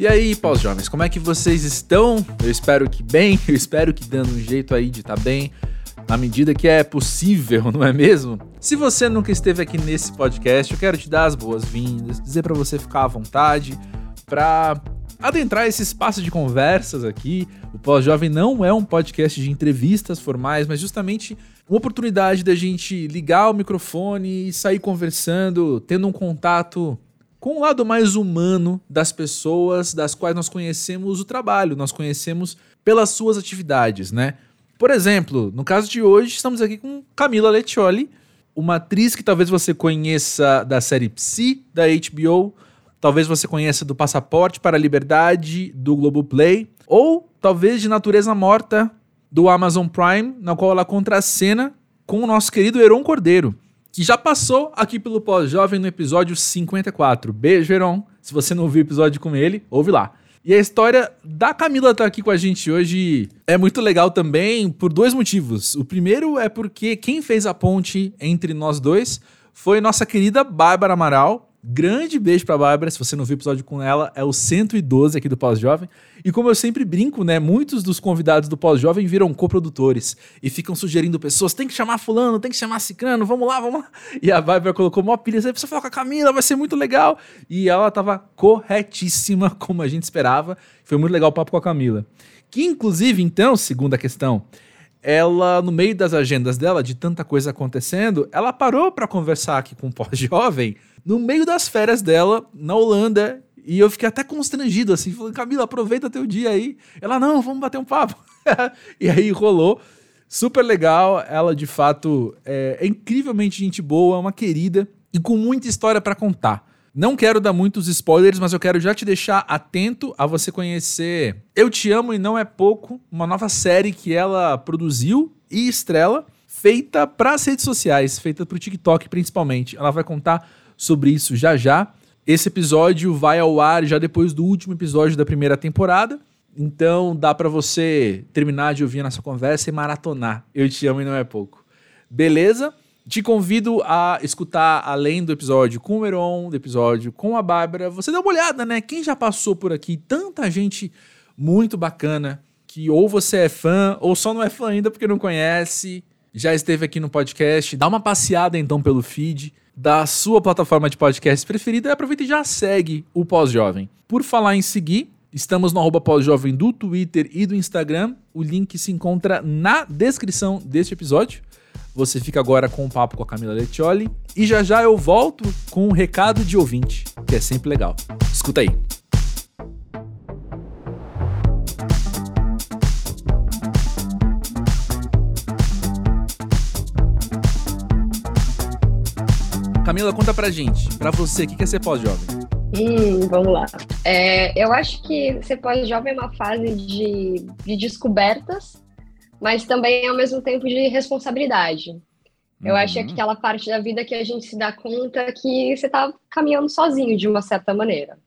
E aí, pós-jovens, como é que vocês estão? Eu espero que bem, eu espero que dando um jeito aí de estar tá bem, na medida que é possível, não é mesmo? Se você nunca esteve aqui nesse podcast, eu quero te dar as boas-vindas, dizer para você ficar à vontade, para adentrar esse espaço de conversas aqui. O Pós-Jovem não é um podcast de entrevistas formais, mas justamente uma oportunidade da gente ligar o microfone e sair conversando, tendo um contato com o lado mais humano das pessoas das quais nós conhecemos o trabalho, nós conhecemos pelas suas atividades, né? Por exemplo, no caso de hoje, estamos aqui com Camila Lettioli, uma atriz que talvez você conheça da série Psi, da HBO, talvez você conheça do Passaporte para a Liberdade, do Globoplay, ou talvez de Natureza Morta, do Amazon Prime, na qual ela contracena com o nosso querido Heron Cordeiro, que já passou aqui pelo Pós-Jovem no episódio 54. Beijo, Heron. Se você não ouviu o episódio com ele, ouve lá. E a história da Camila estar tá aqui com a gente hoje é muito legal também por dois motivos. O primeiro é porque quem fez a ponte entre nós dois foi nossa querida Bárbara Amaral, Grande beijo pra Bárbara, se você não viu o episódio com ela, é o 112 aqui do Pós-Jovem. E como eu sempre brinco, né, muitos dos convidados do Pós-Jovem viram coprodutores e ficam sugerindo pessoas, tem que chamar fulano, tem que chamar cicrano, vamos lá, vamos lá. E a Bárbara colocou mó pilha, você precisa falar com a Camila, vai ser muito legal. E ela tava corretíssima, como a gente esperava. Foi muito legal o papo com a Camila. Que inclusive, então, segunda questão, ela, no meio das agendas dela, de tanta coisa acontecendo, ela parou para conversar aqui com o pós-jovem no meio das férias dela, na Holanda, e eu fiquei até constrangido, assim, falando, Camila, aproveita teu dia aí. Ela, não, vamos bater um papo. e aí rolou. Super legal, ela de fato é, é incrivelmente gente boa, uma querida e com muita história para contar. Não quero dar muitos spoilers, mas eu quero já te deixar atento a você conhecer Eu Te Amo e Não É Pouco, uma nova série que ela produziu e estrela, feita para as redes sociais, feita para o TikTok principalmente. Ela vai contar sobre isso já já. Esse episódio vai ao ar já depois do último episódio da primeira temporada. Então dá para você terminar de ouvir a nossa conversa e maratonar. Eu te amo e não é pouco. Beleza? Te convido a escutar, além do episódio com o Heron, do episódio com a Bárbara, você dá uma olhada, né? Quem já passou por aqui? Tanta gente muito bacana que ou você é fã ou só não é fã ainda porque não conhece, já esteve aqui no podcast. Dá uma passeada então pelo feed da sua plataforma de podcast preferida e aproveita e já segue o Pós-Jovem. Por falar em seguir, estamos no Pós-Jovem do Twitter e do Instagram. O link se encontra na descrição deste episódio. Você fica agora com o um papo com a Camila Lettioli e já já eu volto com um recado de ouvinte, que é sempre legal. Escuta aí. Camila, conta pra gente, pra você, o que é ser pós-jovem? Hum, vamos lá. É, eu acho que ser pós-jovem é uma fase de, de descobertas mas também ao mesmo tempo de responsabilidade. Eu acho que é uhum. aquela parte da vida que a gente se dá conta que você está caminhando sozinho de uma certa maneira.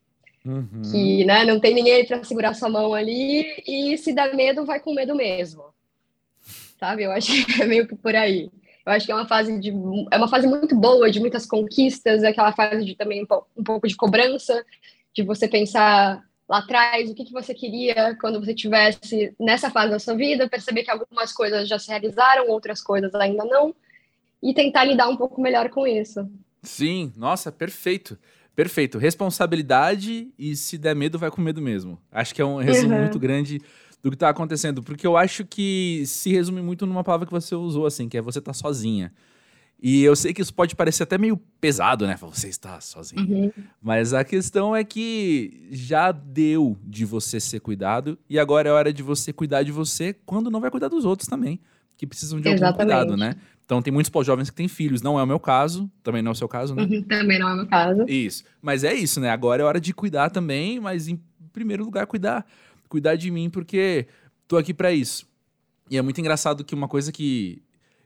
Uhum. Que né, não tem ninguém para segurar sua mão ali e se dá medo, vai com medo mesmo. Sabe? Eu acho que é meio que por aí. Eu acho que é uma fase de é uma fase muito boa de muitas conquistas, é aquela fase de também um pouco de cobrança, de você pensar lá atrás, o que, que você queria quando você tivesse nessa fase da sua vida, perceber que algumas coisas já se realizaram, outras coisas ainda não, e tentar lidar um pouco melhor com isso. Sim, nossa, perfeito. Perfeito. Responsabilidade e se der medo, vai com medo mesmo. Acho que é um resumo uhum. muito grande do que está acontecendo, porque eu acho que se resume muito numa palavra que você usou, assim, que é você tá sozinha. E eu sei que isso pode parecer até meio pesado, né? Você está sozinho. Uhum. Mas a questão é que já deu de você ser cuidado e agora é hora de você cuidar de você quando não vai cuidar dos outros também, que precisam de Exatamente. algum cuidado, né? Então tem muitos pós-jovens que têm filhos, não é o meu caso, também não é o seu caso, né? Uhum, também não é o meu caso. Isso. Mas é isso, né? Agora é hora de cuidar também, mas em primeiro lugar cuidar, cuidar de mim porque tô aqui para isso. E é muito engraçado que uma coisa que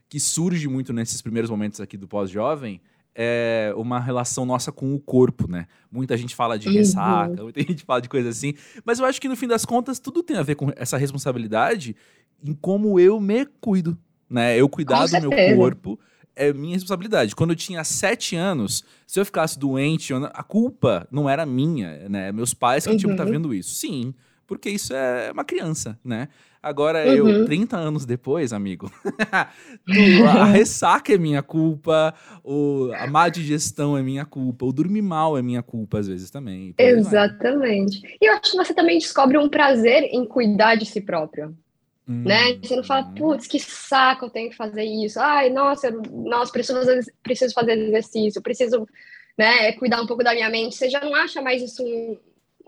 que surge muito nesses primeiros momentos aqui do pós-jovem é uma relação nossa com o corpo, né? Muita gente fala de uhum. ressaca, muita gente fala de coisa assim, mas eu acho que no fim das contas tudo tem a ver com essa responsabilidade em como eu me cuido, né? Eu cuidar do meu corpo é minha responsabilidade. Quando eu tinha sete anos, se eu ficasse doente, a culpa não era minha, né? Meus pais que uhum. tinham que estar tá vendo isso. Sim, porque isso é uma criança, né? Agora, uhum. eu, 30 anos depois, amigo, a ressaca é minha culpa, o, a má digestão é minha culpa, o dormir mal é minha culpa, às vezes, também. Exatamente. E eu acho que você também descobre um prazer em cuidar de si próprio. Hum. Né? Você não fala, putz, que saco eu tenho que fazer isso. Ai, nossa, eu, nossa preciso, fazer, preciso fazer exercício, preciso né, cuidar um pouco da minha mente. Você já não acha mais isso um,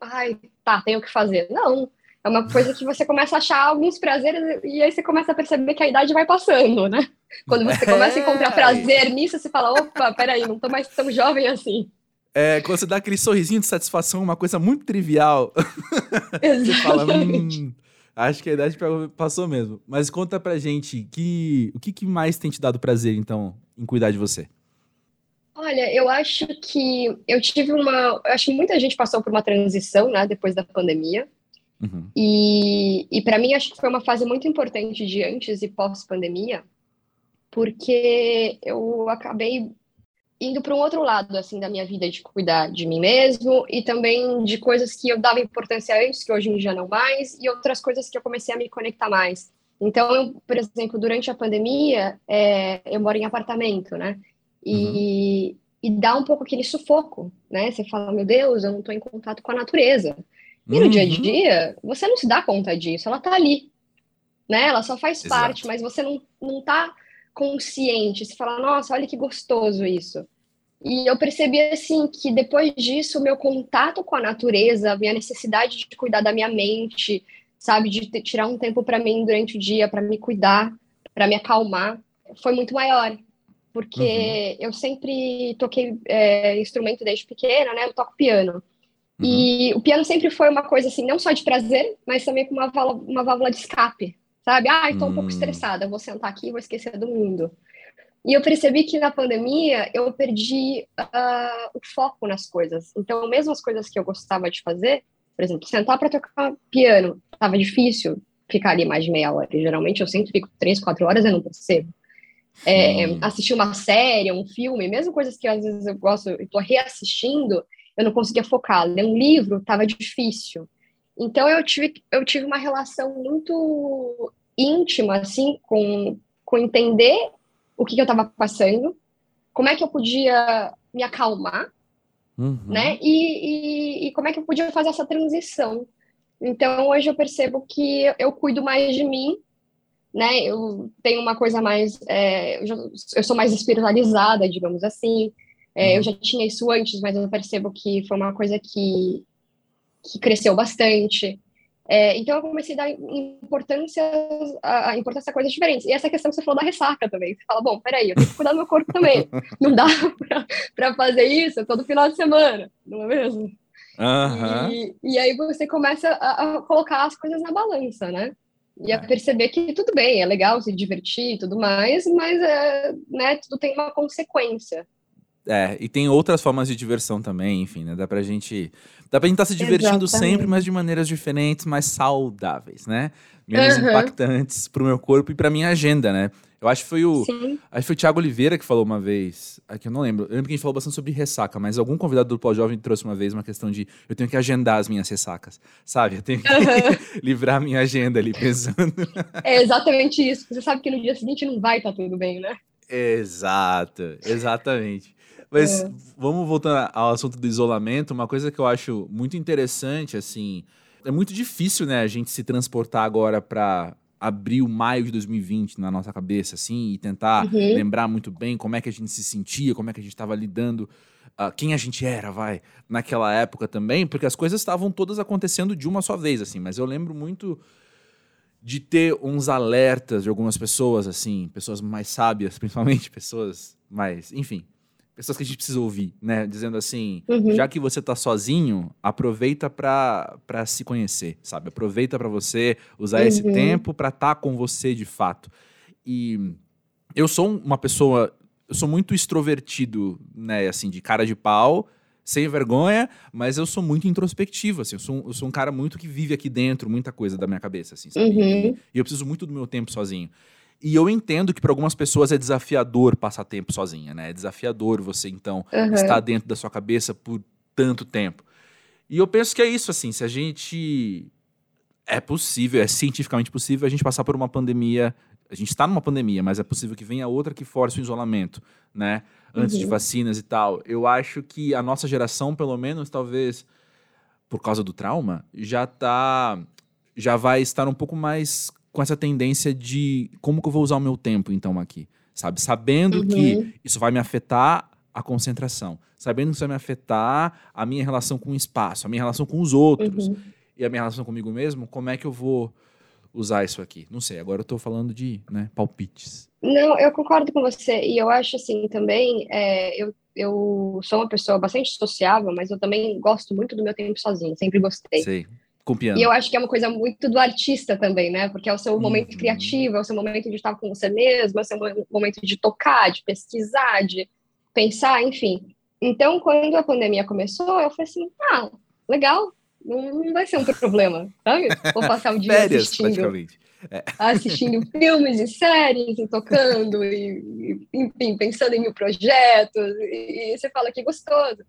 ai, tá, tenho que fazer. Não, é uma coisa que você começa a achar alguns prazeres e aí você começa a perceber que a idade vai passando, né? Quando você começa a encontrar é. prazer nisso, você fala, opa, peraí, não tô mais tão jovem assim. É, quando você dá aquele sorrisinho de satisfação, uma coisa muito trivial. você fala, hum, acho que a idade passou mesmo. Mas conta pra gente, que, o que, que mais tem te dado prazer, então, em cuidar de você? Olha, eu acho que eu tive uma. Eu acho que muita gente passou por uma transição, né, depois da pandemia. Uhum. E, e para mim, acho que foi uma fase muito importante de antes e pós-pandemia, porque eu acabei indo para um outro lado, assim, da minha vida, de cuidar de mim mesmo e também de coisas que eu dava importância antes, que hoje em dia não mais, e outras coisas que eu comecei a me conectar mais. Então, eu, por exemplo, durante a pandemia, é, eu moro em apartamento, né? E, uhum. e dá um pouco aquele sufoco, né? Você fala, meu Deus, eu não estou em contato com a natureza. E no uhum. dia a uhum. dia, você não se dá conta disso, ela tá ali, né? Ela só faz Exato. parte, mas você não, não tá consciente. Você fala, nossa, olha que gostoso isso. E eu percebi, assim, que depois disso, o meu contato com a natureza, a minha necessidade de cuidar da minha mente, sabe, de tirar um tempo para mim durante o dia, para me cuidar, para me acalmar, foi muito maior. Porque uhum. eu sempre toquei é, instrumento desde pequena, né? Eu toco piano. Uhum. E o piano sempre foi uma coisa assim, não só de prazer, mas também com uma válvula, uma válvula de escape, sabe? Ah, estou um pouco hum. estressada, vou sentar aqui e vou esquecer do mundo. E eu percebi que na pandemia eu perdi uh, o foco nas coisas. Então, mesmo as coisas que eu gostava de fazer, por exemplo, sentar para tocar piano, estava difícil ficar ali mais de meia hora. E, geralmente eu sempre fico três, quatro horas e não percebo. É, assistir uma série, um filme, mesmo coisas que às vezes eu gosto e estou reassistindo, eu não conseguia focar. Ler um livro estava difícil. Então eu tive, eu tive uma relação muito íntima, assim, com, com entender o que, que eu estava passando, como é que eu podia me acalmar, uhum. né? E, e, e, como é que eu podia fazer essa transição. Então hoje eu percebo que eu cuido mais de mim, né? Eu tenho uma coisa mais, é, eu, sou mais espiritualizada, digamos assim. É, eu uhum. já tinha isso antes, mas eu percebo que foi uma coisa que, que cresceu bastante. É, então eu comecei a dar importância a, a importância a coisas diferentes. E essa questão que você falou da ressaca também. Você fala, bom, peraí, eu tenho que cuidar do meu corpo também. Não dá para fazer isso todo final de semana, não é mesmo? Uhum. E, e, aí você começa a, a, colocar as coisas na balança, né? E a é. perceber que tudo bem, é legal se divertir e tudo mais, mas é, né, tudo tem uma consequência. É, e tem outras formas de diversão também, enfim, né? Dá pra gente. Dá pra gente estar tá se divertindo Exatamente. sempre, mas de maneiras diferentes, mais saudáveis, né? Menos uhum. impactantes pro meu corpo e pra minha agenda, né? Eu acho que foi o. Sim. Acho que foi o Thiago Oliveira que falou uma vez. Aqui eu não lembro. Eu lembro que a gente falou bastante sobre ressaca, mas algum convidado do Pós-Jovem trouxe uma vez uma questão de eu tenho que agendar as minhas ressacas. Sabe? Eu tenho que uhum. livrar a minha agenda ali pensando. É exatamente isso. Você sabe que no dia seguinte não vai estar tá tudo bem, né? Exato, exatamente. Mas é. vamos voltar ao assunto do isolamento. Uma coisa que eu acho muito interessante, assim, é muito difícil, né, a gente se transportar agora para abril, maio de 2020 na nossa cabeça, assim, e tentar uhum. lembrar muito bem como é que a gente se sentia, como é que a gente estava lidando, uh, quem a gente era, vai, naquela época também, porque as coisas estavam todas acontecendo de uma só vez, assim, mas eu lembro muito de ter uns alertas de algumas pessoas, assim, pessoas mais sábias, principalmente, pessoas mais, enfim, pessoas que a gente precisa ouvir, né? Dizendo assim, uhum. já que você tá sozinho, aproveita para se conhecer, sabe? Aproveita para você usar uhum. esse tempo para estar tá com você de fato. E eu sou uma pessoa, eu sou muito extrovertido, né? Assim, de cara de pau, sem vergonha, mas eu sou muito introspectivo, assim. Eu sou, eu sou um cara muito que vive aqui dentro, muita coisa da minha cabeça, assim, sabe? Uhum. E, e eu preciso muito do meu tempo sozinho. E eu entendo que para algumas pessoas é desafiador passar tempo sozinha, né? É desafiador você, então, uhum. estar dentro da sua cabeça por tanto tempo. E eu penso que é isso, assim, se a gente. É possível, é cientificamente possível a gente passar por uma pandemia. A gente está numa pandemia, mas é possível que venha outra que force o isolamento, né? Antes uhum. de vacinas e tal. Eu acho que a nossa geração, pelo menos, talvez por causa do trauma, já tá. Já vai estar um pouco mais com essa tendência de como que eu vou usar o meu tempo, então, aqui. Sabe? Sabendo uhum. que isso vai me afetar a concentração. Sabendo que isso vai me afetar a minha relação com o espaço, a minha relação com os outros uhum. e a minha relação comigo mesmo, como é que eu vou usar isso aqui? Não sei, agora eu estou falando de né, palpites. Não, eu concordo com você. E eu acho assim também, é, eu, eu sou uma pessoa bastante sociável, mas eu também gosto muito do meu tempo sozinho, sempre gostei. Sei. Com piano. E eu acho que é uma coisa muito do artista também, né? Porque é o seu momento uhum. criativo, é o seu momento de estar com você mesmo, é o seu momento de tocar, de pesquisar, de pensar, enfim. Então, quando a pandemia começou, eu falei assim, ah, legal, não, vai ser um problema, sabe? Vou passar o dia Férias, assistindo, é. assistindo filmes e séries, e tocando, e, enfim, pensando em mil projetos, e, e, você fala que gostoso.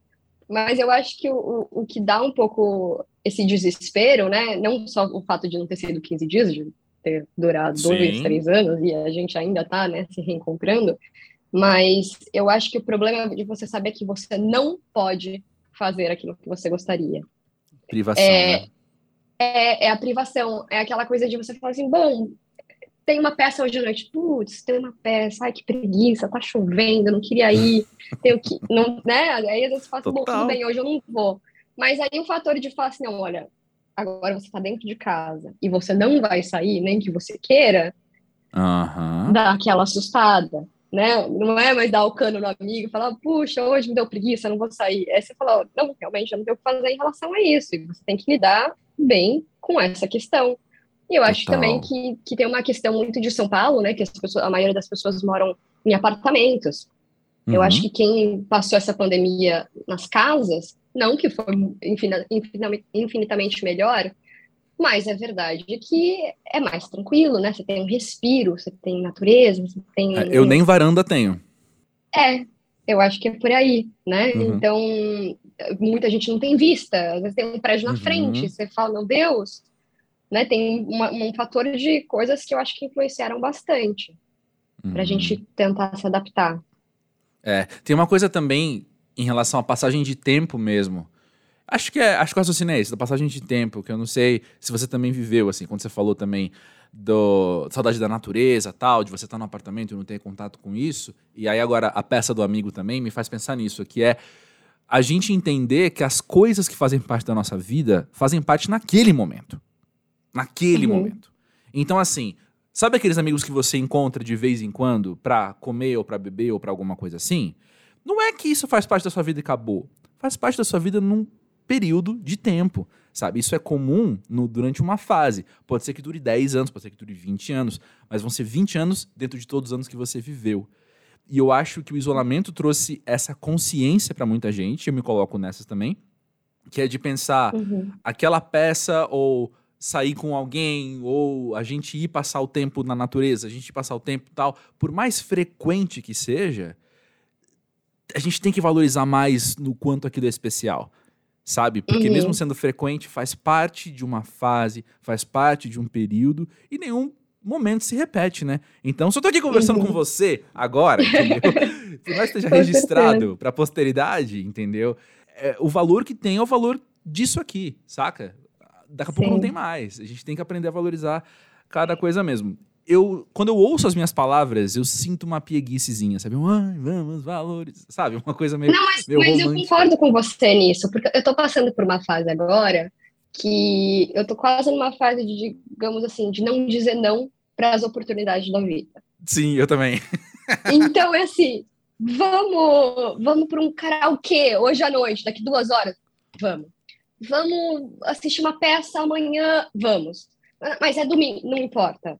Mas eu acho que o, o que dá um pouco esse desespero, né? Não só o fato de não ter sido 15 dias, de ter durado dois, Sim. três anos, e a gente ainda está né, se reencontrando, mas eu acho que o problema é de você saber que você não pode fazer aquilo que você gostaria. Privação, é, né? É, é a privação, é aquela coisa de você falar assim, bom, tem uma peça hoje à noite, putz, tem uma peça, ai que preguiça, tá chovendo, não queria ir, tenho que, não, né? Aí às vezes você fala assim, bom, tudo bem, hoje eu não vou. Mas aí o fator de falar assim, não, olha, agora você tá dentro de casa e você não vai sair, nem que você queira, uhum. dá aquela assustada, né? Não é mais dar o cano no amigo e falar, puxa, hoje me deu preguiça, não vou sair. Aí você fala, não, realmente, eu não tenho o que fazer em relação a isso. E você tem que lidar bem com essa questão. E eu acho Total. também que, que tem uma questão muito de São Paulo, né? Que as pessoas, a maioria das pessoas moram em apartamentos. Uhum. Eu acho que quem passou essa pandemia nas casas, não que foi infinitamente melhor, mas é verdade que é mais tranquilo, né? Você tem um respiro, você tem natureza, você tem. É, eu nem varanda tenho. É, eu acho que é por aí, né? Uhum. Então, muita gente não tem vista, às vezes tem um prédio na uhum. frente, você fala, meu Deus, né? Tem uma, um fator de coisas que eu acho que influenciaram bastante uhum. para a gente tentar se adaptar. É, tem uma coisa também em relação à passagem de tempo mesmo. Acho que é, acho que o raciocínio é esse, da passagem de tempo, que eu não sei se você também viveu, assim, quando você falou também do saudade da natureza, tal, de você estar no apartamento e não ter contato com isso. E aí agora a peça do amigo também me faz pensar nisso, que é a gente entender que as coisas que fazem parte da nossa vida fazem parte naquele momento naquele uhum. momento. Então, assim, sabe aqueles amigos que você encontra de vez em quando pra comer ou pra beber ou pra alguma coisa assim? Não é que isso faz parte da sua vida e acabou. Faz parte da sua vida num período de tempo, sabe? Isso é comum no, durante uma fase. Pode ser que dure 10 anos, pode ser que dure 20 anos, mas vão ser 20 anos dentro de todos os anos que você viveu. E eu acho que o isolamento trouxe essa consciência para muita gente, eu me coloco nessas também, que é de pensar uhum. aquela peça ou sair com alguém ou a gente ir passar o tempo na natureza, a gente ir passar o tempo tal, por mais frequente que seja, a gente tem que valorizar mais no quanto aquilo é especial, sabe? Porque uhum. mesmo sendo frequente, faz parte de uma fase, faz parte de um período e nenhum momento se repete, né? Então, se eu tô aqui conversando uhum. com você agora, entendeu? Por mais que esteja registrado para posteridade, entendeu? É, o valor que tem é o valor disso aqui, saca? daqui a pouco Sim. não tem mais. A gente tem que aprender a valorizar cada coisa mesmo. Eu, quando eu ouço as minhas palavras, eu sinto uma pieguicezinha, sabe? Ai, vamos, valores, sabe? Uma coisa meio. Não, mas, mas eu concordo com você nisso, porque eu tô passando por uma fase agora que eu tô quase numa fase de, digamos assim, de não dizer não para as oportunidades da vida. Sim, eu também. então é assim, vamos, vamos para um karaokê hoje à noite, daqui duas horas, vamos vamos assistir uma peça amanhã, vamos. Mas é domingo, não importa.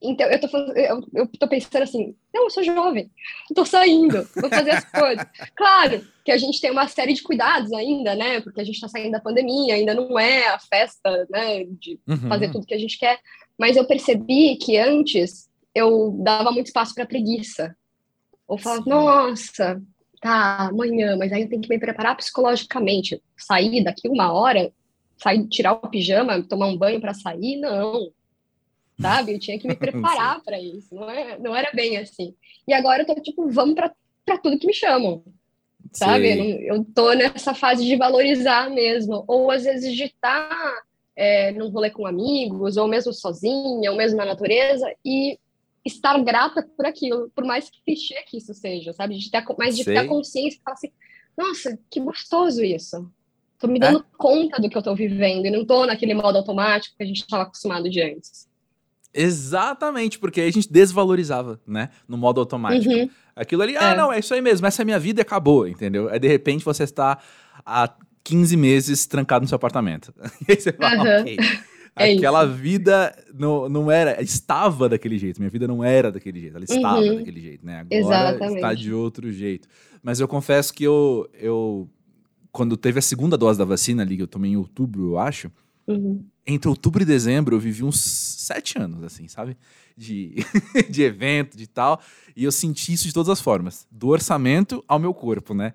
Então, eu tô, eu, eu tô pensando assim, não, eu sou jovem, tô saindo, vou fazer as coisas. Claro que a gente tem uma série de cuidados ainda, né? Porque a gente tá saindo da pandemia, ainda não é a festa, né? De uhum. fazer tudo que a gente quer. Mas eu percebi que antes eu dava muito espaço para preguiça. Ou falava, Sim. nossa, tá, amanhã, mas aí eu tenho que me preparar psicologicamente. Sair daqui uma hora, sair, tirar o pijama, tomar um banho para sair, não. Sabe? Eu tinha que me preparar para isso. Não, é, não era bem assim. E agora eu tô tipo, vamos para tudo que me chamam. Sabe? Eu, eu tô nessa fase de valorizar mesmo. Ou às vezes de estar tá, é, num rolê com amigos, ou mesmo sozinha, ou mesmo na natureza, e estar grata por aquilo, por mais que clichê que isso seja, sabe? De ter, mas de Sei. ter consciência e falar assim, nossa, que gostoso isso. Tô me dando é? conta do que eu tô vivendo e não tô naquele modo automático que a gente estava acostumado de antes. Exatamente, porque aí a gente desvalorizava, né? No modo automático. Uhum. Aquilo ali, ah, é. não, é isso aí mesmo, essa é a minha vida e acabou, entendeu? Aí de repente você está há 15 meses trancado no seu apartamento. e aí você fala, uhum. ok. É Aquela isso. vida não, não era, estava daquele jeito. Minha vida não era daquele jeito, ela estava uhum. daquele jeito, né? Agora Exatamente. está de outro jeito. Mas eu confesso que eu, eu, quando teve a segunda dose da vacina ali, que eu tomei em outubro, eu acho, uhum. entre outubro e dezembro eu vivi uns sete anos, assim, sabe? De, de evento, de tal. E eu senti isso de todas as formas, do orçamento ao meu corpo, né?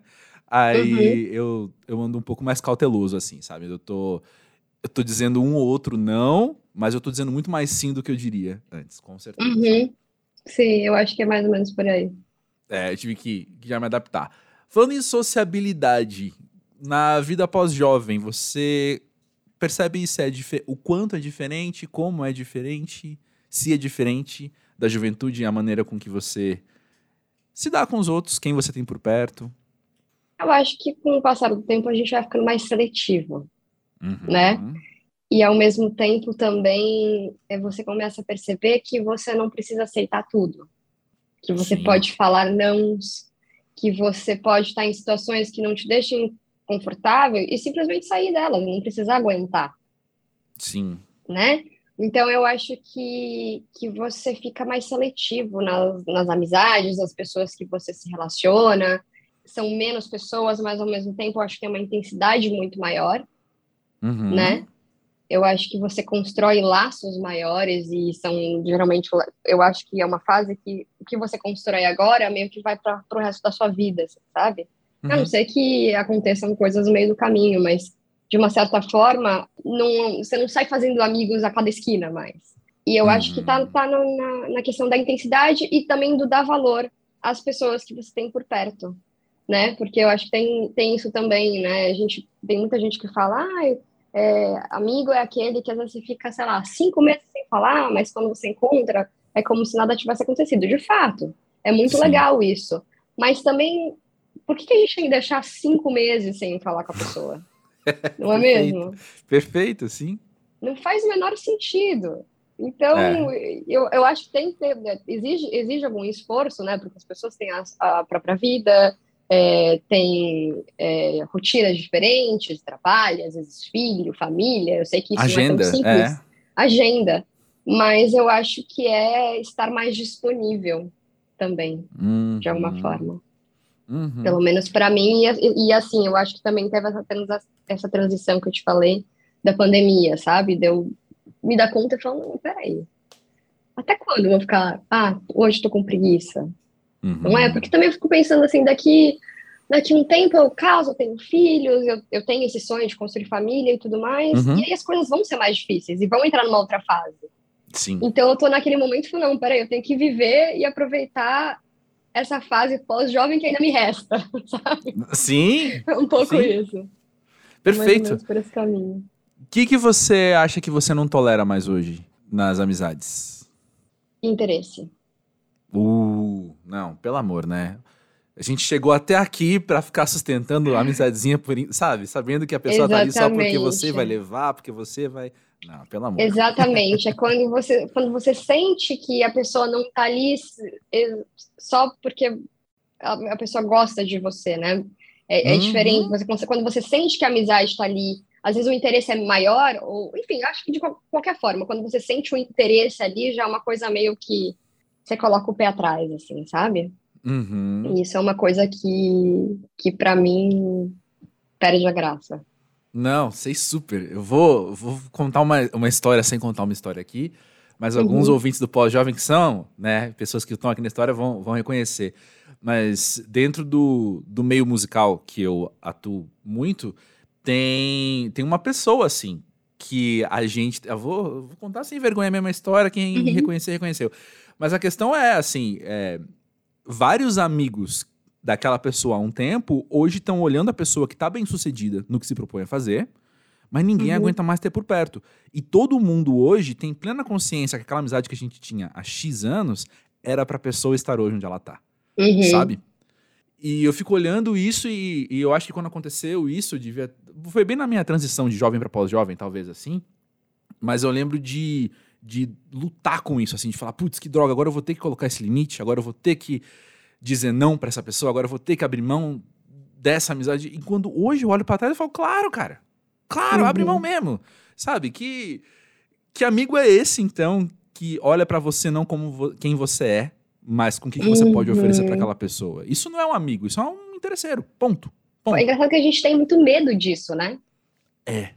Aí uhum. eu, eu ando um pouco mais cauteloso, assim, sabe? Eu tô eu tô dizendo um ou outro não, mas eu tô dizendo muito mais sim do que eu diria antes, com certeza. Uhum. Sim, eu acho que é mais ou menos por aí. É, eu tive que, que já me adaptar. Falando em sociabilidade, na vida pós-jovem, você percebe se é o quanto é diferente, como é diferente, se é diferente da juventude e a maneira com que você se dá com os outros, quem você tem por perto? Eu acho que com o passar do tempo a gente vai ficando mais seletivo uhum. né? E ao mesmo tempo também é, você começa a perceber que você não precisa aceitar tudo, que você Sim. pode falar não, que você pode estar em situações que não te deixem confortável e simplesmente sair delas, não precisa aguentar. Sim. Né? Então eu acho que, que você fica mais seletivo nas, nas amizades, nas pessoas que você se relaciona. São menos pessoas, mas ao mesmo tempo eu acho que tem uma intensidade muito maior uhum. né? Eu acho que você constrói laços maiores e são geralmente, eu acho que é uma fase que o que você constrói agora meio que vai para o resto da sua vida, sabe? Uhum. A não uhum. ser que aconteçam coisas no meio do caminho, mas de uma certa forma, não, você não sai fazendo amigos a cada esquina mais. E eu uhum. acho que tá, uhum. tá na, na questão da intensidade e também do dar valor às pessoas que você tem por perto, né? Porque eu acho que tem, tem isso também, né? A gente tem muita gente que fala, ah, é, amigo é aquele que às vezes você fica, sei lá, cinco meses sem falar, mas quando você encontra, é como se nada tivesse acontecido. De fato, é muito Sim. legal isso. Mas também, por que, que a gente tem que deixar cinco meses sem falar com a pessoa? Não é mesmo? Perfeito, sim. Não faz o menor sentido. Então, é. eu, eu acho que tem que ter, exige, exige algum esforço, né? Porque as pessoas têm a, a própria vida, é, tem é, rotinas diferentes, trabalho, às vezes filho, família, eu sei que isso Agenda, não é tão simples. É. Agenda, mas eu acho que é estar mais disponível também, uhum. de alguma forma. Uhum. Pelo menos para mim, e, e, assim, eu acho que também teve essa, essa transição que eu te falei da pandemia, sabe? Deu me dar conta e falar, não, peraí, até quando eu vou ficar, ah, hoje estou com preguiça, Uhum. Não é? Porque também eu fico pensando assim, daqui, daqui um tempo eu caso, eu tenho filhos, eu, eu tenho esse sonho de construir família e tudo mais, uhum. e aí as coisas vão ser mais difíceis e vão entrar numa outra fase. Sim. Então eu tô naquele momento, não, peraí, eu tenho que viver e aproveitar essa fase pós-jovem que ainda me resta, sabe? Sim. É um pouco sim. isso. Perfeito. por esse caminho. O que, que você acha que você não tolera mais hoje nas amizades? Interesse. Uh, não, pelo amor, né? A gente chegou até aqui para ficar sustentando a amizadezinha, por, sabe? Sabendo que a pessoa Exatamente. tá ali só porque você vai levar, porque você vai. Não, pelo amor. Exatamente. é quando você, quando você sente que a pessoa não tá ali só porque a, pessoa gosta de você, né? É, é uhum. diferente. Você, quando você sente que a amizade está ali, às vezes o interesse é maior, ou enfim, acho que de qualquer forma, quando você sente o interesse ali, já é uma coisa meio que você coloca o pé atrás, assim, sabe? Uhum. E isso é uma coisa que, que para mim, perde a graça. Não, sei super. Eu vou, vou contar uma, uma história sem contar uma história aqui, mas alguns uhum. ouvintes do pós-jovem que são, né, pessoas que estão aqui na história vão, vão reconhecer. Mas dentro do, do meio musical que eu atuo muito, tem, tem uma pessoa assim, que a gente. Eu vou, vou contar sem vergonha a mesma história, quem uhum. reconhecer, reconheceu. Mas a questão é assim: é, vários amigos daquela pessoa há um tempo, hoje estão olhando a pessoa que está bem sucedida no que se propõe a fazer, mas ninguém uhum. aguenta mais ter por perto. E todo mundo hoje tem plena consciência que aquela amizade que a gente tinha há X anos era para a pessoa estar hoje onde ela está. Uhum. Sabe? E eu fico olhando isso e, e, eu acho que quando aconteceu isso, devia. Foi bem na minha transição de jovem para pós-jovem, talvez assim. Mas eu lembro de, de lutar com isso, assim, de falar, putz, que droga, agora eu vou ter que colocar esse limite, agora eu vou ter que dizer não para essa pessoa, agora eu vou ter que abrir mão dessa amizade. E quando hoje eu olho para trás, eu falo, claro, cara. Claro, uhum. abre mão mesmo. Sabe? Que, que amigo é esse, então, que olha para você não como vo quem você é, mas com o que, que você uhum. pode oferecer para aquela pessoa. Isso não é um amigo, isso é um interesseiro. Ponto. Ponto. É engraçado que a gente tem muito medo disso, né? É.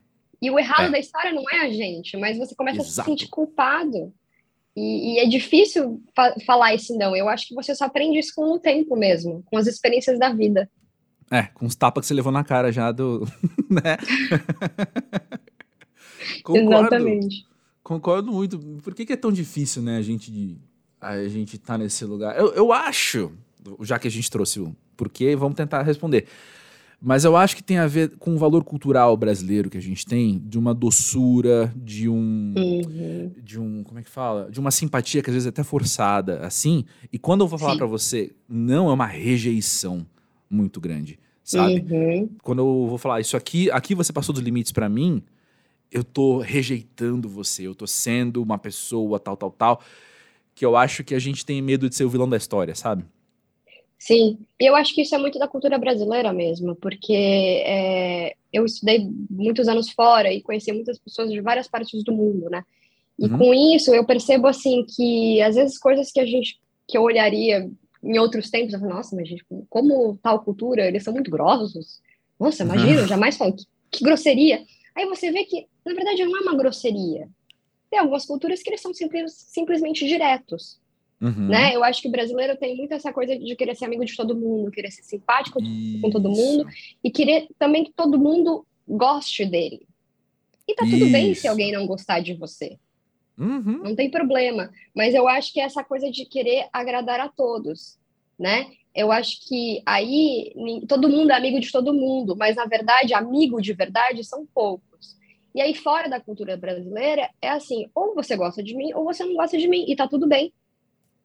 E o errado é. da história não é a gente, mas você começa Exato. a se sentir culpado. E, e é difícil fa falar esse não. Eu acho que você só aprende isso com o tempo mesmo, com as experiências da vida. É, com os tapas que você levou na cara já do. né? Concordo. Exatamente. Concordo muito. Por que, que, é tão difícil, né, a gente a gente tá nesse lugar? Eu, eu acho, já que a gente trouxe o porquê, vamos tentar responder. Mas eu acho que tem a ver com o valor cultural brasileiro que a gente tem, de uma doçura, de um. Uhum. De um. Como é que fala? De uma simpatia que às vezes é até forçada, assim. E quando eu vou falar para você, não é uma rejeição muito grande, sabe? Uhum. Quando eu vou falar, isso aqui, aqui você passou dos limites para mim, eu tô rejeitando você, eu tô sendo uma pessoa tal, tal, tal. Que eu acho que a gente tem medo de ser o vilão da história, sabe? Sim, e eu acho que isso é muito da cultura brasileira mesmo, porque é, eu estudei muitos anos fora e conheci muitas pessoas de várias partes do mundo, né? E uhum. com isso eu percebo assim que às vezes coisas que a gente que eu olharia em outros tempos, eu falo, nossa, mas gente, como tal cultura, eles são muito grossos. Nossa, imagina, uhum. jamais falo que, que grosseria. Aí você vê que na verdade não é uma grosseria. Tem algumas culturas que eles são simples, simplesmente diretos. Uhum. Né? Eu acho que o brasileiro tem muito essa coisa de querer ser amigo de todo mundo, querer ser simpático Isso. com todo mundo e querer também que todo mundo goste dele. E tá tudo Isso. bem se alguém não gostar de você. Uhum. Não tem problema. Mas eu acho que é essa coisa de querer agradar a todos, né? Eu acho que aí todo mundo é amigo de todo mundo, mas na verdade, amigo de verdade são poucos. E aí, fora da cultura brasileira, é assim: ou você gosta de mim, ou você não gosta de mim, e tá tudo bem.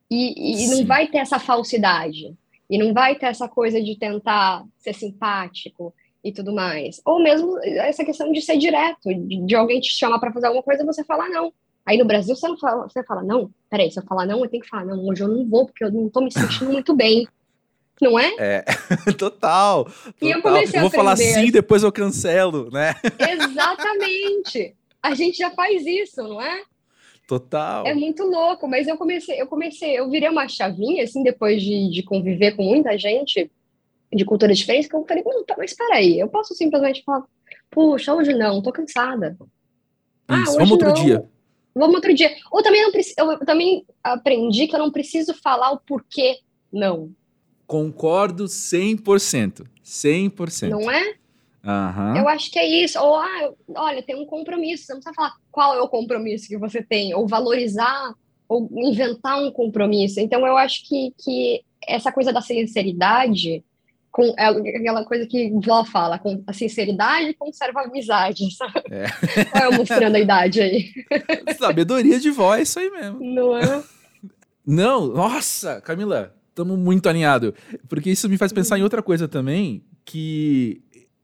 E, e não vai ter essa falsidade. E não vai ter essa coisa de tentar ser simpático e tudo mais. Ou mesmo essa questão de ser direto, de, de alguém te chamar para fazer alguma coisa e você falar não. Aí no Brasil você não fala, você fala, não, peraí, se eu falar não, eu tenho que falar, não, hoje eu não vou, porque eu não tô me sentindo muito bem. Não é? É, total. total. E eu comecei eu vou falar sim, depois eu cancelo, né? Exatamente. A gente já faz isso, não é? Total. É muito louco, mas eu comecei, eu comecei, eu virei uma chavinha, assim, depois de, de conviver com muita gente de culturas diferentes, que eu falei, não, tá, mas espera aí, eu posso simplesmente falar, puxa, hoje não, tô cansada. Ah, Isso, vamos outro não, dia. Vamos outro dia. Ou também não eu também aprendi que eu não preciso falar o porquê não. Concordo 100%. 100%. Não é? Uhum. Eu acho que é isso. Ou, ah, olha, tem um compromisso. Você não precisa falar qual é o compromisso que você tem, ou valorizar, ou inventar um compromisso. Então, eu acho que, que essa coisa da sinceridade, com, é aquela coisa que Vó fala, com a sinceridade conserva a amizade, sabe? É. Olha eu mostrando a idade aí. Sabedoria de voz, é isso aí mesmo. Não é? Não, nossa, Camila, estamos muito alinhados. Porque isso me faz pensar em outra coisa também, que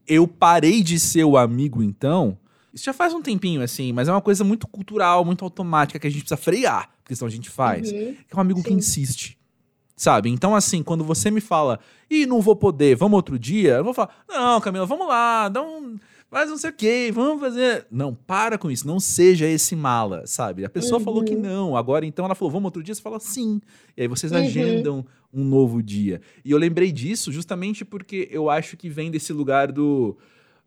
eu parei de ser o amigo, então. Isso já faz um tempinho, assim, mas é uma coisa muito cultural, muito automática que a gente precisa frear, porque senão a gente faz. Uhum. É um amigo Sim. que insiste. Sabe? Então, assim, quando você me fala, e não vou poder, vamos outro dia, eu vou falar, não, Camila, vamos lá, dá um. Faz não sei o quê, vamos fazer. Não, para com isso, não seja esse mala, sabe? A pessoa uhum. falou que não, agora então ela falou, vamos outro dia, você fala sim. E aí vocês uhum. agendam um novo dia. E eu lembrei disso justamente porque eu acho que vem desse lugar do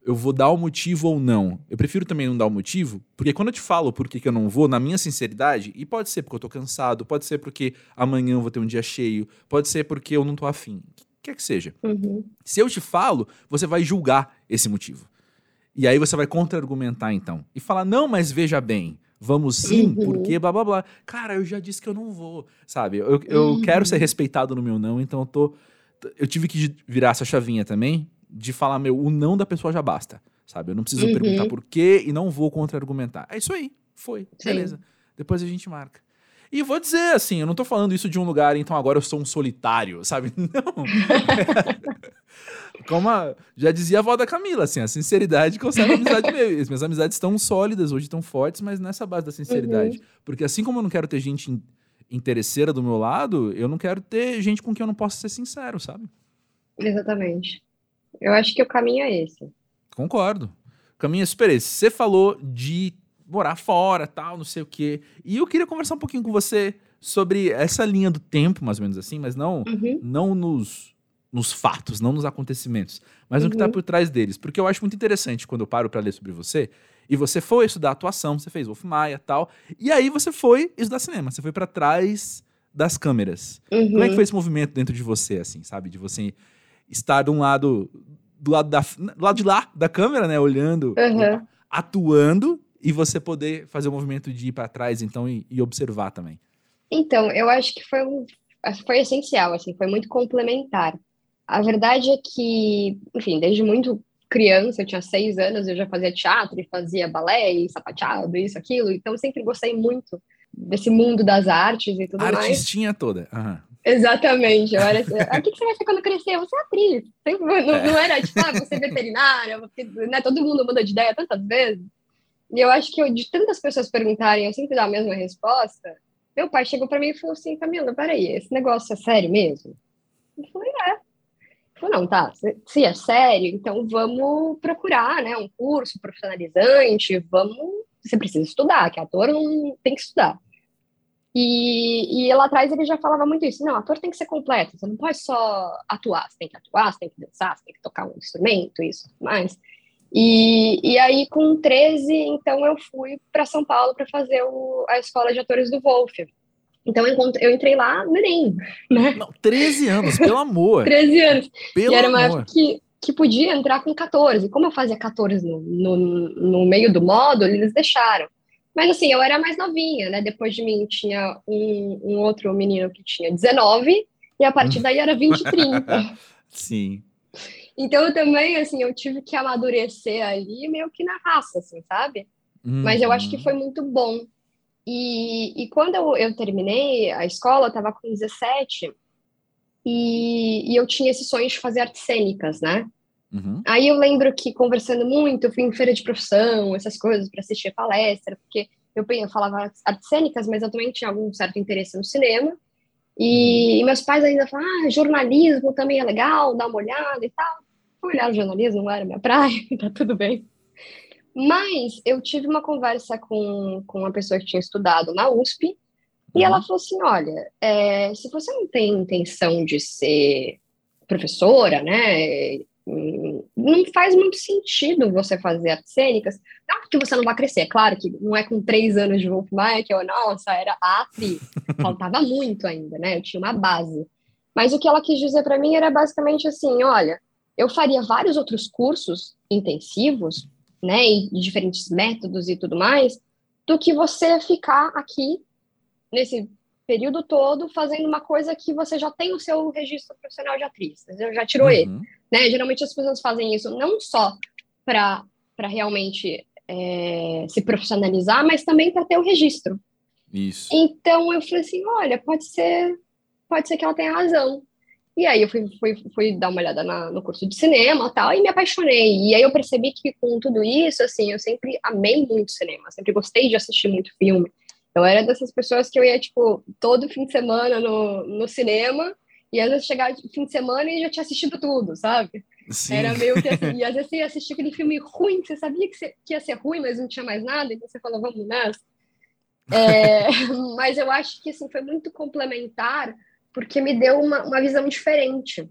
eu vou dar o motivo ou não. Eu prefiro também não dar o motivo, porque quando eu te falo por que, que eu não vou, na minha sinceridade, e pode ser porque eu tô cansado, pode ser porque amanhã eu vou ter um dia cheio, pode ser porque eu não tô afim, quer que seja. Uhum. Se eu te falo, você vai julgar esse motivo. E aí você vai contra-argumentar então. E falar, não, mas veja bem, vamos sim, Uhum. porque blá blá blá. Cara, eu já disse que eu não vou, sabe? Eu, eu Uhum. quero ser respeitado no meu não, então eu tô. Eu tive que virar essa chavinha também de falar, meu, o não da pessoa já basta, sabe? Eu não preciso Uhum. perguntar por quê e não vou contra-argumentar. É isso aí, foi, Sim. beleza. Depois a gente marca. E vou dizer assim, eu não tô falando isso de um lugar, então agora eu sou um solitário, sabe? Não. Como a- já dizia a avó da Camila, assim, a sinceridade conserva a amizade mesmo. As minhas amizades estão sólidas, hoje estão fortes, mas nessa base da sinceridade. Porque assim como eu não quero ter gente in- interesseira do meu lado, eu não quero ter gente com quem eu não possa ser sincero, sabe? Exatamente. Eu acho que o caminho é esse. Concordo. Caminho é super esse. Você falou de morar fora, tal, não sei o quê. E eu queria conversar um pouquinho com você sobre essa linha do tempo, mais ou menos assim, mas não Uhum. não nos, nos fatos, não nos acontecimentos, mas no que está Uhum. por trás deles. Porque eu acho muito interessante quando eu paro para ler sobre você, e você foi estudar atuação, você fez Wolf Maia tal, e aí você foi estudar cinema, você foi para trás das câmeras. Uhum. Como é que foi esse movimento dentro de você, assim, sabe? De você estar de um lado, do lado, da, do lado de lá da câmera, né, olhando, Uhum. atuando, e você poder fazer o movimento de ir para trás, então, e, e observar também. Então, eu acho que foi, um, foi essencial, assim, foi muito complementar. A verdade é que, enfim, desde muito criança, eu tinha seis anos, eu já fazia teatro e fazia balé e sapateado, isso, aquilo, então eu sempre gostei muito desse mundo das artes e tudo A mais. artistinha toda. Aham. Exatamente, eu era assim, ah, o que você vai ser quando crescer? Você é atriz. Sempre, não, É. não era tipo, ah, você é veterinária, porque, né, todo mundo muda de ideia tantas vezes. E eu acho que eu, de tantas pessoas perguntarem, eu sempre dar a mesma resposta. Meu pai chegou para mim e falou assim: Camila, peraí, esse negócio é sério mesmo? Eu falei: é. Ele falou: não, tá, se, é sério, então vamos procurar, né, um curso profissionalizante, vamos. Você precisa estudar, que ator não tem que estudar. E, e lá atrás ele já falava muito isso. Não, ator tem que ser completo. Você não pode só atuar. Você tem que atuar, você tem que dançar, você tem que tocar um instrumento, isso, mais. E, e aí, com 13, então eu fui para São Paulo para fazer o, a escola de atores do Wolf. Então eu, eu entrei lá no Enem, né? Não, 13 anos, pelo amor. 13 anos. Pelo e era uma amor. época que, que podia entrar com 14. Como eu fazia 14 no, no, no meio do módulo, eles deixaram. Mas assim, eu era mais novinha, né? Depois de mim tinha um, um outro menino que tinha 19, e a partir daí era 20 e 30. Sim. Então eu também, assim, eu tive que amadurecer ali meio que na raça, assim, sabe? Mas eu acho que Uhum. foi muito bom. E, e quando eu, eu terminei a escola, eu estava com 17, e, e eu tinha esse sonho de fazer artes cênicas, né? Uhum. Aí eu lembro que conversando muito, eu fui em feira de profissão, essas coisas, para assistir palestra, porque eu, eu falava artes- cênicas, mas eu também tinha algum certo interesse no cinema. E, e meus pais ainda falavam, ah, jornalismo também é legal, dá uma olhada e tal. Olhar o jornalismo, não era minha praia, tá tudo bem. Mas eu tive uma conversa com, com uma pessoa que tinha estudado na USP, e Uhum. ela falou assim: olha, é, se você não tem intenção de ser professora, né? hum, Não faz muito sentido você fazer artes cênicas. Não porque você não vai crescer, é claro que não é com três anos de Wolf Maia que eu, nossa, era atriz. Faltava muito ainda, né? Eu tinha uma base. Mas o que ela quis dizer para mim era basicamente assim: olha, eu faria vários outros cursos intensivos, né, e diferentes métodos e tudo mais, do que você ficar aqui nesse período todo fazendo uma coisa que você já tem o seu registro profissional de atriz, já tirou ele, Uhum. né? Geralmente as pessoas fazem isso não só para para realmente é, se profissionalizar, mas também para ter o registro. Isso. Então eu falei assim, olha, pode ser, pode ser que ela tenha razão. E aí eu fui, fui, fui dar uma olhada na- no curso de cinema tal, e me apaixonei. E aí eu percebi que com tudo isso, assim, eu sempre amei muito cinema, sempre gostei de assistir muito filme. Eu era dessas pessoas que eu ia, tipo, todo fim de semana no, no cinema, e às vezes chegava fim de semana e já tinha assistido tudo, sabe? Sim. Era meio que assim, e às vezes você ia assistir aquele filme ruim, que você sabia que, você- que ia ser ruim, mas não tinha mais nada, então você falou, vamos nessa. É, mas eu acho que assim, foi muito complementar, porque me deu uma, uma visão diferente.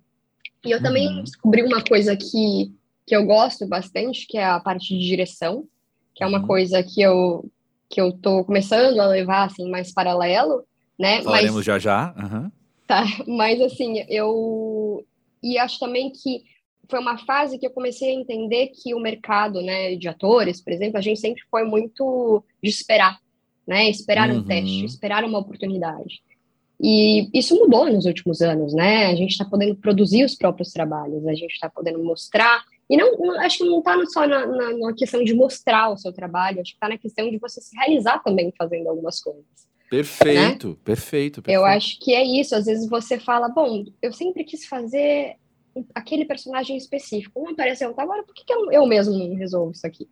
E eu também Uhum. descobri uma coisa que, que eu gosto bastante, que é a parte de direção, que é uma uhum. coisa que eu que eu tô começando a levar assim mais paralelo, né? Falaremos mas, já já. Uhum. Tá, mas assim, eu e acho também que foi uma fase que eu comecei a entender que o mercado, né, de atores, por exemplo, a gente sempre foi muito de esperar, né? Esperar uhum. um teste, esperar uma oportunidade. E isso mudou nos últimos anos, né? A gente está podendo produzir os próprios trabalhos, a gente está podendo mostrar. E não, não, acho que não está só na, na, na, questão de mostrar o seu trabalho, acho que está na questão de você se realizar também fazendo algumas coisas. Perfeito, né? perfeito, perfeito. Eu acho que é isso. Às vezes você fala, bom, eu sempre quis fazer aquele personagem específico. Um apareceu, tá, agora por que, que eu, eu mesmo não resolvo isso aqui?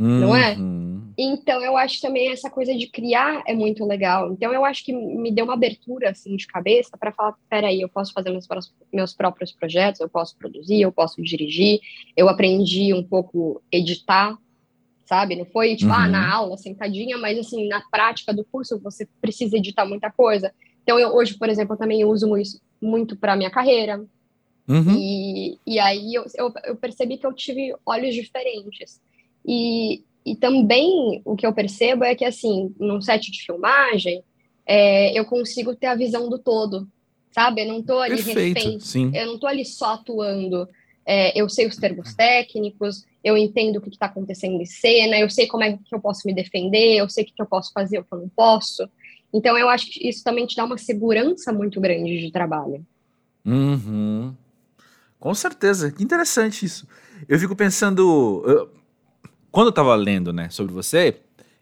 Uhum. Não é? Uhum. Então, eu acho também essa coisa de criar é muito legal. Então, eu acho que me deu uma abertura, assim, de cabeça para falar, peraí, eu posso fazer meus, meus próprios projetos, eu posso produzir, eu posso dirigir. Eu aprendi um pouco editar, sabe? Não foi, tipo, uhum. ah, na aula, sentadinha, mas, assim, na prática do curso, você precisa editar muita coisa. Então, eu, hoje, por exemplo, também uso isso muito para minha carreira. Uhum. E, e aí, eu, eu, eu percebi que eu tive olhos diferentes. E, e também o que eu percebo é que, assim, num set de filmagem, é, eu consigo ter a visão do todo, sabe? Eu não estou ali Perfeito, refém, sim. eu não estou ali só atuando. É, eu sei os termos técnicos, eu entendo o que está acontecendo em cena, eu sei como é que eu posso me defender, eu sei o que, que eu posso fazer, o que eu não posso. Então, eu acho que isso também te dá uma segurança muito grande de trabalho. Uhum. Com certeza, que interessante isso. Eu fico pensando. Eu quando eu tava lendo, né, sobre você,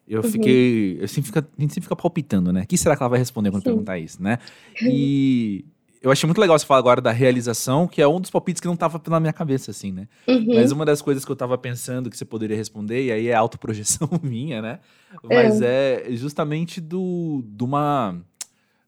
eu uhum. fiquei. Eu sempre fica, a gente sempre fica palpitando, né? O que será que ela vai responder quando Sim. perguntar isso, né? E eu achei muito legal você falar agora da realização, que é um dos palpites que não tava na minha cabeça, assim, né? Uhum. Mas uma das coisas que eu tava pensando que você poderia responder, e aí é autoprojeção minha, né? Mas é, é justamente do, de uma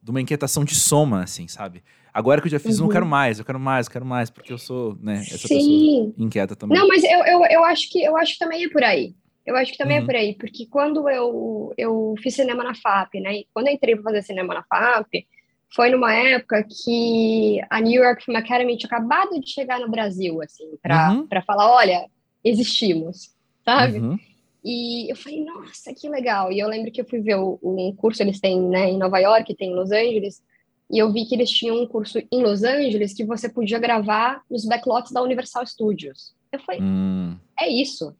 de uma inquietação de soma, assim, sabe? Agora que eu já fiz, uhum. não quero mais, eu quero mais, eu quero mais, porque eu sou, né, essa Sim. pessoa inquieta também. Não, mas eu, eu, eu acho que eu acho que também é por aí. Eu acho que também é uhum. é por aí, porque quando eu, eu fiz cinema na FAP, né? Quando eu entrei para fazer cinema na FAP, foi numa época que a New York Film Academy tinha acabado de chegar no Brasil, assim, para uhum. falar, olha, existimos, sabe? Uhum. E eu falei, nossa, que legal. E eu lembro que eu fui ver um curso, eles têm né, em Nova York, tem em Los Angeles, e eu vi que eles tinham um curso em Los Angeles que você podia gravar nos backlots da Universal Studios. Eu falei, hum. é isso.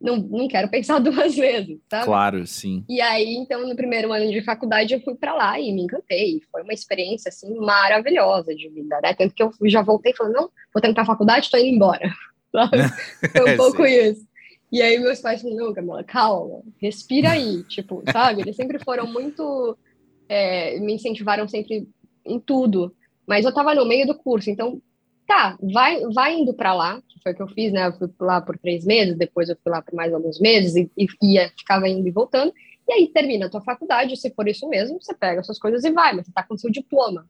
Não, não quero pensar duas vezes, sabe? Claro, sim. E aí, então, no primeiro ano de faculdade, eu fui para lá e me encantei. Foi uma experiência, assim, maravilhosa de vida, né? Tanto que eu já voltei falando, não, vou tentar faculdade, tô indo embora. Sabe? Foi um pouco isso. E aí meus pais falaram, não, Camila, calma, respira aí, tipo, sabe? Eles sempre foram muito... É, me incentivaram sempre em tudo. Mas eu estava no meio do curso, então, tá, vai, vai indo para lá, que foi o que eu fiz, né? Eu fui lá por três meses, depois eu fui lá por mais alguns meses e, e ia, ficava indo e voltando. E aí termina a tua faculdade, se for isso mesmo, você pega suas coisas e vai, mas você tá com seu diploma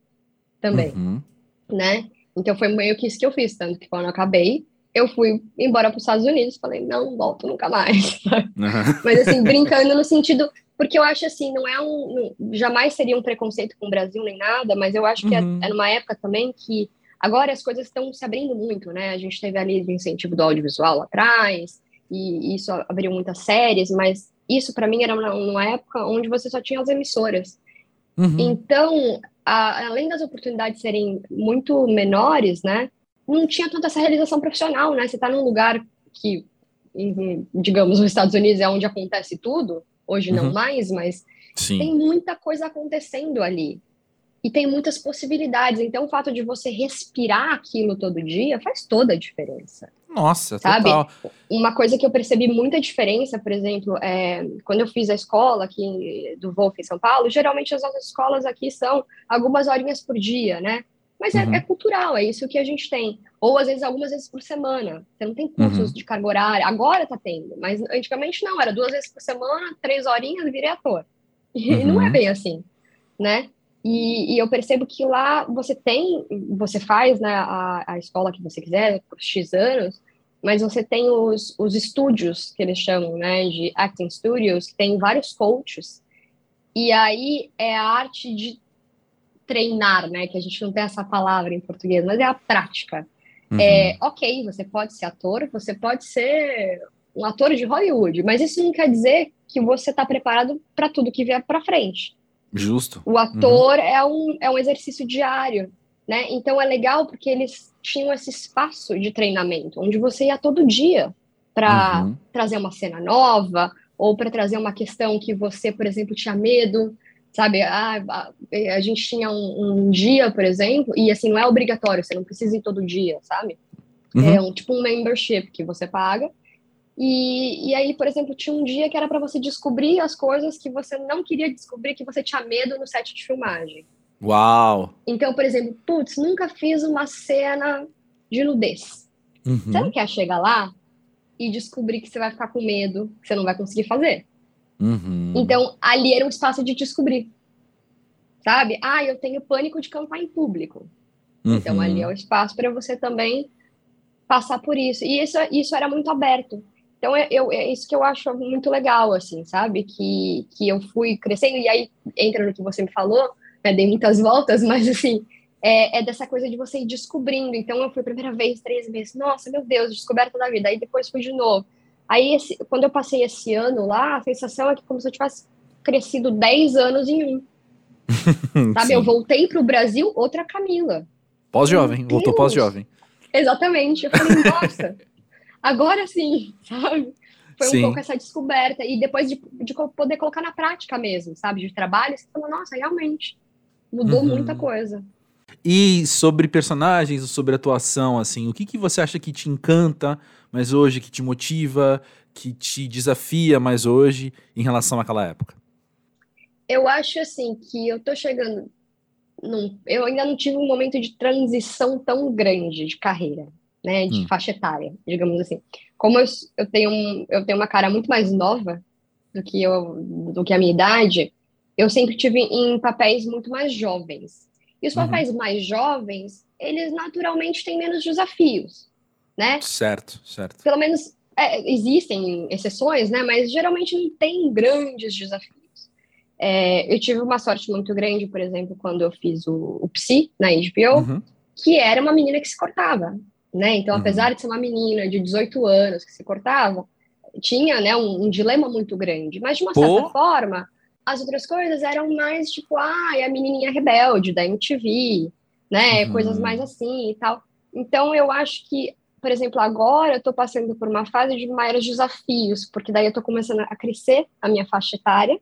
também, uhum. né? Então foi meio que isso que eu fiz, tanto que quando eu acabei, eu fui embora para os Estados Unidos, falei, não, volto nunca mais. Uhum. Mas assim, brincando no sentido, porque eu acho assim, não é um. Jamais seria um preconceito com o Brasil nem nada, mas eu acho que é, uhum. é, é numa época também que agora as coisas estão se abrindo muito, né? A gente teve ali o incentivo do audiovisual lá atrás, e isso abriu muitas séries, mas isso para mim era uma, época onde você só tinha as emissoras. Uhum. Então, a, além das oportunidades serem muito menores, né? Não tinha tanta essa realização profissional, né? Você está num lugar que, digamos, os Estados Unidos é onde acontece tudo, hoje não uhum. mais, mas Sim. tem muita coisa acontecendo ali. E tem muitas possibilidades. Então, o fato de você respirar aquilo todo dia faz toda a diferença. Nossa, sabe? Total. Uma coisa que eu percebi muita diferença, por exemplo, é, quando eu fiz a escola aqui do Wolf em São Paulo, geralmente as nossas escolas aqui são algumas horinhas por dia, né? Mas é, uhum. é, é, cultural, é isso que a gente tem. Ou às vezes algumas vezes por semana. Você não tem cursos uhum. de carga horária. Agora tá tendo, mas antigamente não, era duas vezes por semana, três horinhas virei ator. E uhum. não é bem assim, né? E, e, eu percebo que lá você tem, você faz né, a, a escola que você quiser por X anos, mas você tem os, os estúdios que eles chamam, né, de acting studios, que tem vários coaches. E aí é a arte de treinar, né? Que a gente não tem essa palavra em português, mas é a prática. Uhum. É, ok, você pode ser ator, você pode ser um ator de Hollywood, mas isso não quer dizer que você está preparado para tudo que vier para frente. Justo. O ator uhum. é, um, é um exercício diário, né? Então é legal porque eles tinham esse espaço de treinamento, onde você ia todo dia para uhum. trazer uma cena nova ou para trazer uma questão que você, por exemplo, tinha medo, sabe? Ah, a, a gente tinha um, um, dia, por exemplo, e assim, não é obrigatório, você não precisa ir todo dia, sabe? Uhum. É um, tipo um membership que você paga. E, e aí, por exemplo, tinha um dia que era para você descobrir as coisas que você não queria descobrir, que você tinha medo no set de filmagem. Uau! Então, por exemplo, putz, nunca fiz uma cena de nudez. Uhum. Você não quer chegar lá e descobrir que você vai ficar com medo, que você não vai conseguir fazer. Uhum. Então, ali era um espaço de descobrir. Sabe? Ah, eu tenho pânico de cantar em público. Uhum. Então, ali é o espaço para você também passar por isso. E isso, isso era muito aberto. Então, é, eu, é isso que eu acho muito legal, assim, sabe? Que, que eu fui crescendo, e aí entra no que você me falou, né? Dei muitas voltas, mas assim, é, é, dessa coisa de você ir descobrindo. Então, eu fui a primeira vez, três meses, nossa, meu Deus, descoberta da vida. Aí depois fui de novo. Aí, esse, quando eu passei esse ano lá, a sensação é que como se eu tivesse crescido dez anos em um. Sabe, eu voltei para o Brasil, outra Camila. Pós-jovem, voltou pós-jovem. Exatamente. Eu falei, nossa, agora sim, sabe? Foi um sim. pouco essa descoberta. E depois de, de poder colocar na prática mesmo, sabe? De trabalho, você falou, nossa, realmente, mudou uhum. muita coisa. E sobre personagens, sobre atuação, assim, o que, que você acha que te encanta mais hoje, que te motiva, que te desafia mais hoje em relação àquela época? Eu acho assim que eu tô chegando num, eu ainda não tive um momento de transição tão grande de carreira, né, de hum. faixa etária, digamos assim. Como eu, eu tenho um, eu tenho uma cara muito mais nova do que eu do que a minha idade, eu sempre tive em papéis muito mais jovens. E os uhum. papéis mais jovens, eles naturalmente têm menos desafios, né? Certo, certo. Pelo menos é, existem exceções, né? Mas geralmente não tem grandes desafios. É, eu tive uma sorte muito grande, por exemplo, quando eu fiz o, o Psi na HBO, uhum. que era uma menina que se cortava, né? Então, uhum. apesar de ser uma menina de 18 anos que se cortava, tinha, né, um, um dilema muito grande. Mas de uma Pô. certa forma, as outras coisas eram mais tipo, ah, é a menininha rebelde da MTV, né? Uhum. Coisas mais assim e tal. Então eu acho que, por exemplo, agora eu tô passando por uma fase de maiores desafios, porque daí eu tô começando a crescer a minha faixa etária.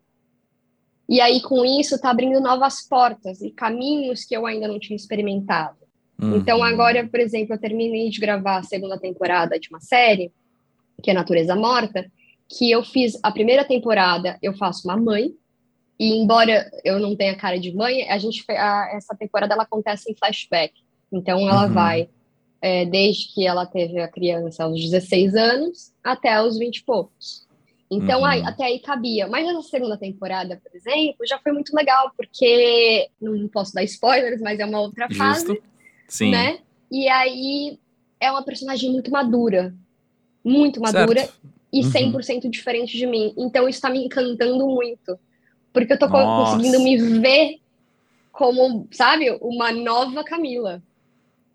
E aí com isso tá abrindo novas portas e caminhos que eu ainda não tinha experimentado. Uhum. Então agora, por exemplo, eu terminei de gravar a segunda temporada de uma série, que é Natureza Morta, que eu fiz a primeira temporada, eu faço uma mãe, e embora eu não tenha cara de mãe, a gente a, essa temporada ela acontece em flashback. Então ela uhum. vai é, desde que ela teve a criança aos 16 anos até os 20 e poucos. Então, uhum. aí, até aí cabia. Mas essa segunda temporada, por exemplo, já foi muito legal, porque não posso dar spoilers, mas é uma outra Justo. fase. Sim. Né? E aí é uma personagem muito madura. Muito madura certo. e 100% uhum. diferente de mim. Então, isso está me encantando muito porque eu tô Nossa. conseguindo me ver como, sabe, uma nova Camila.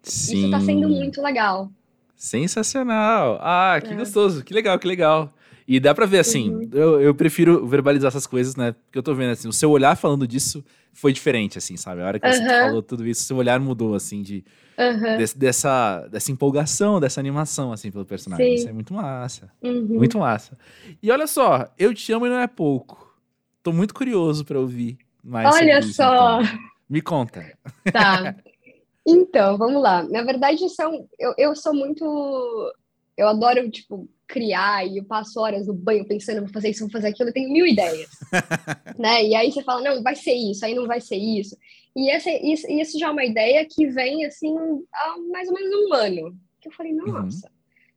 Sim. Isso tá sendo muito legal. Sensacional. Ah, que é. gostoso. Que legal, que legal. E dá pra ver, assim, uhum. eu, eu prefiro verbalizar essas coisas, né? Porque eu tô vendo, assim, o seu olhar falando disso foi diferente, assim, sabe? A hora que uhum. você falou tudo isso, seu olhar mudou, assim, de, uhum. desse, dessa, dessa empolgação, dessa animação, assim, pelo personagem. Sim. Isso é muito massa. Uhum. Muito massa. E olha só, Eu Te Amo e Não É Pouco. Tô muito curioso para ouvir mais. Olha isso, só! Então. Me conta. Tá. Então, vamos lá. Na verdade, são, eu, eu sou muito. Eu adoro, tipo, criar e eu passo horas no banho pensando, vou fazer isso, vou fazer aquilo, eu tenho mil ideias. né? E aí você fala, não, vai ser isso, aí não vai ser isso. E essa, isso, isso já é uma ideia que vem, assim, há mais ou menos um ano. Que eu falei, uhum. nossa. Uhum.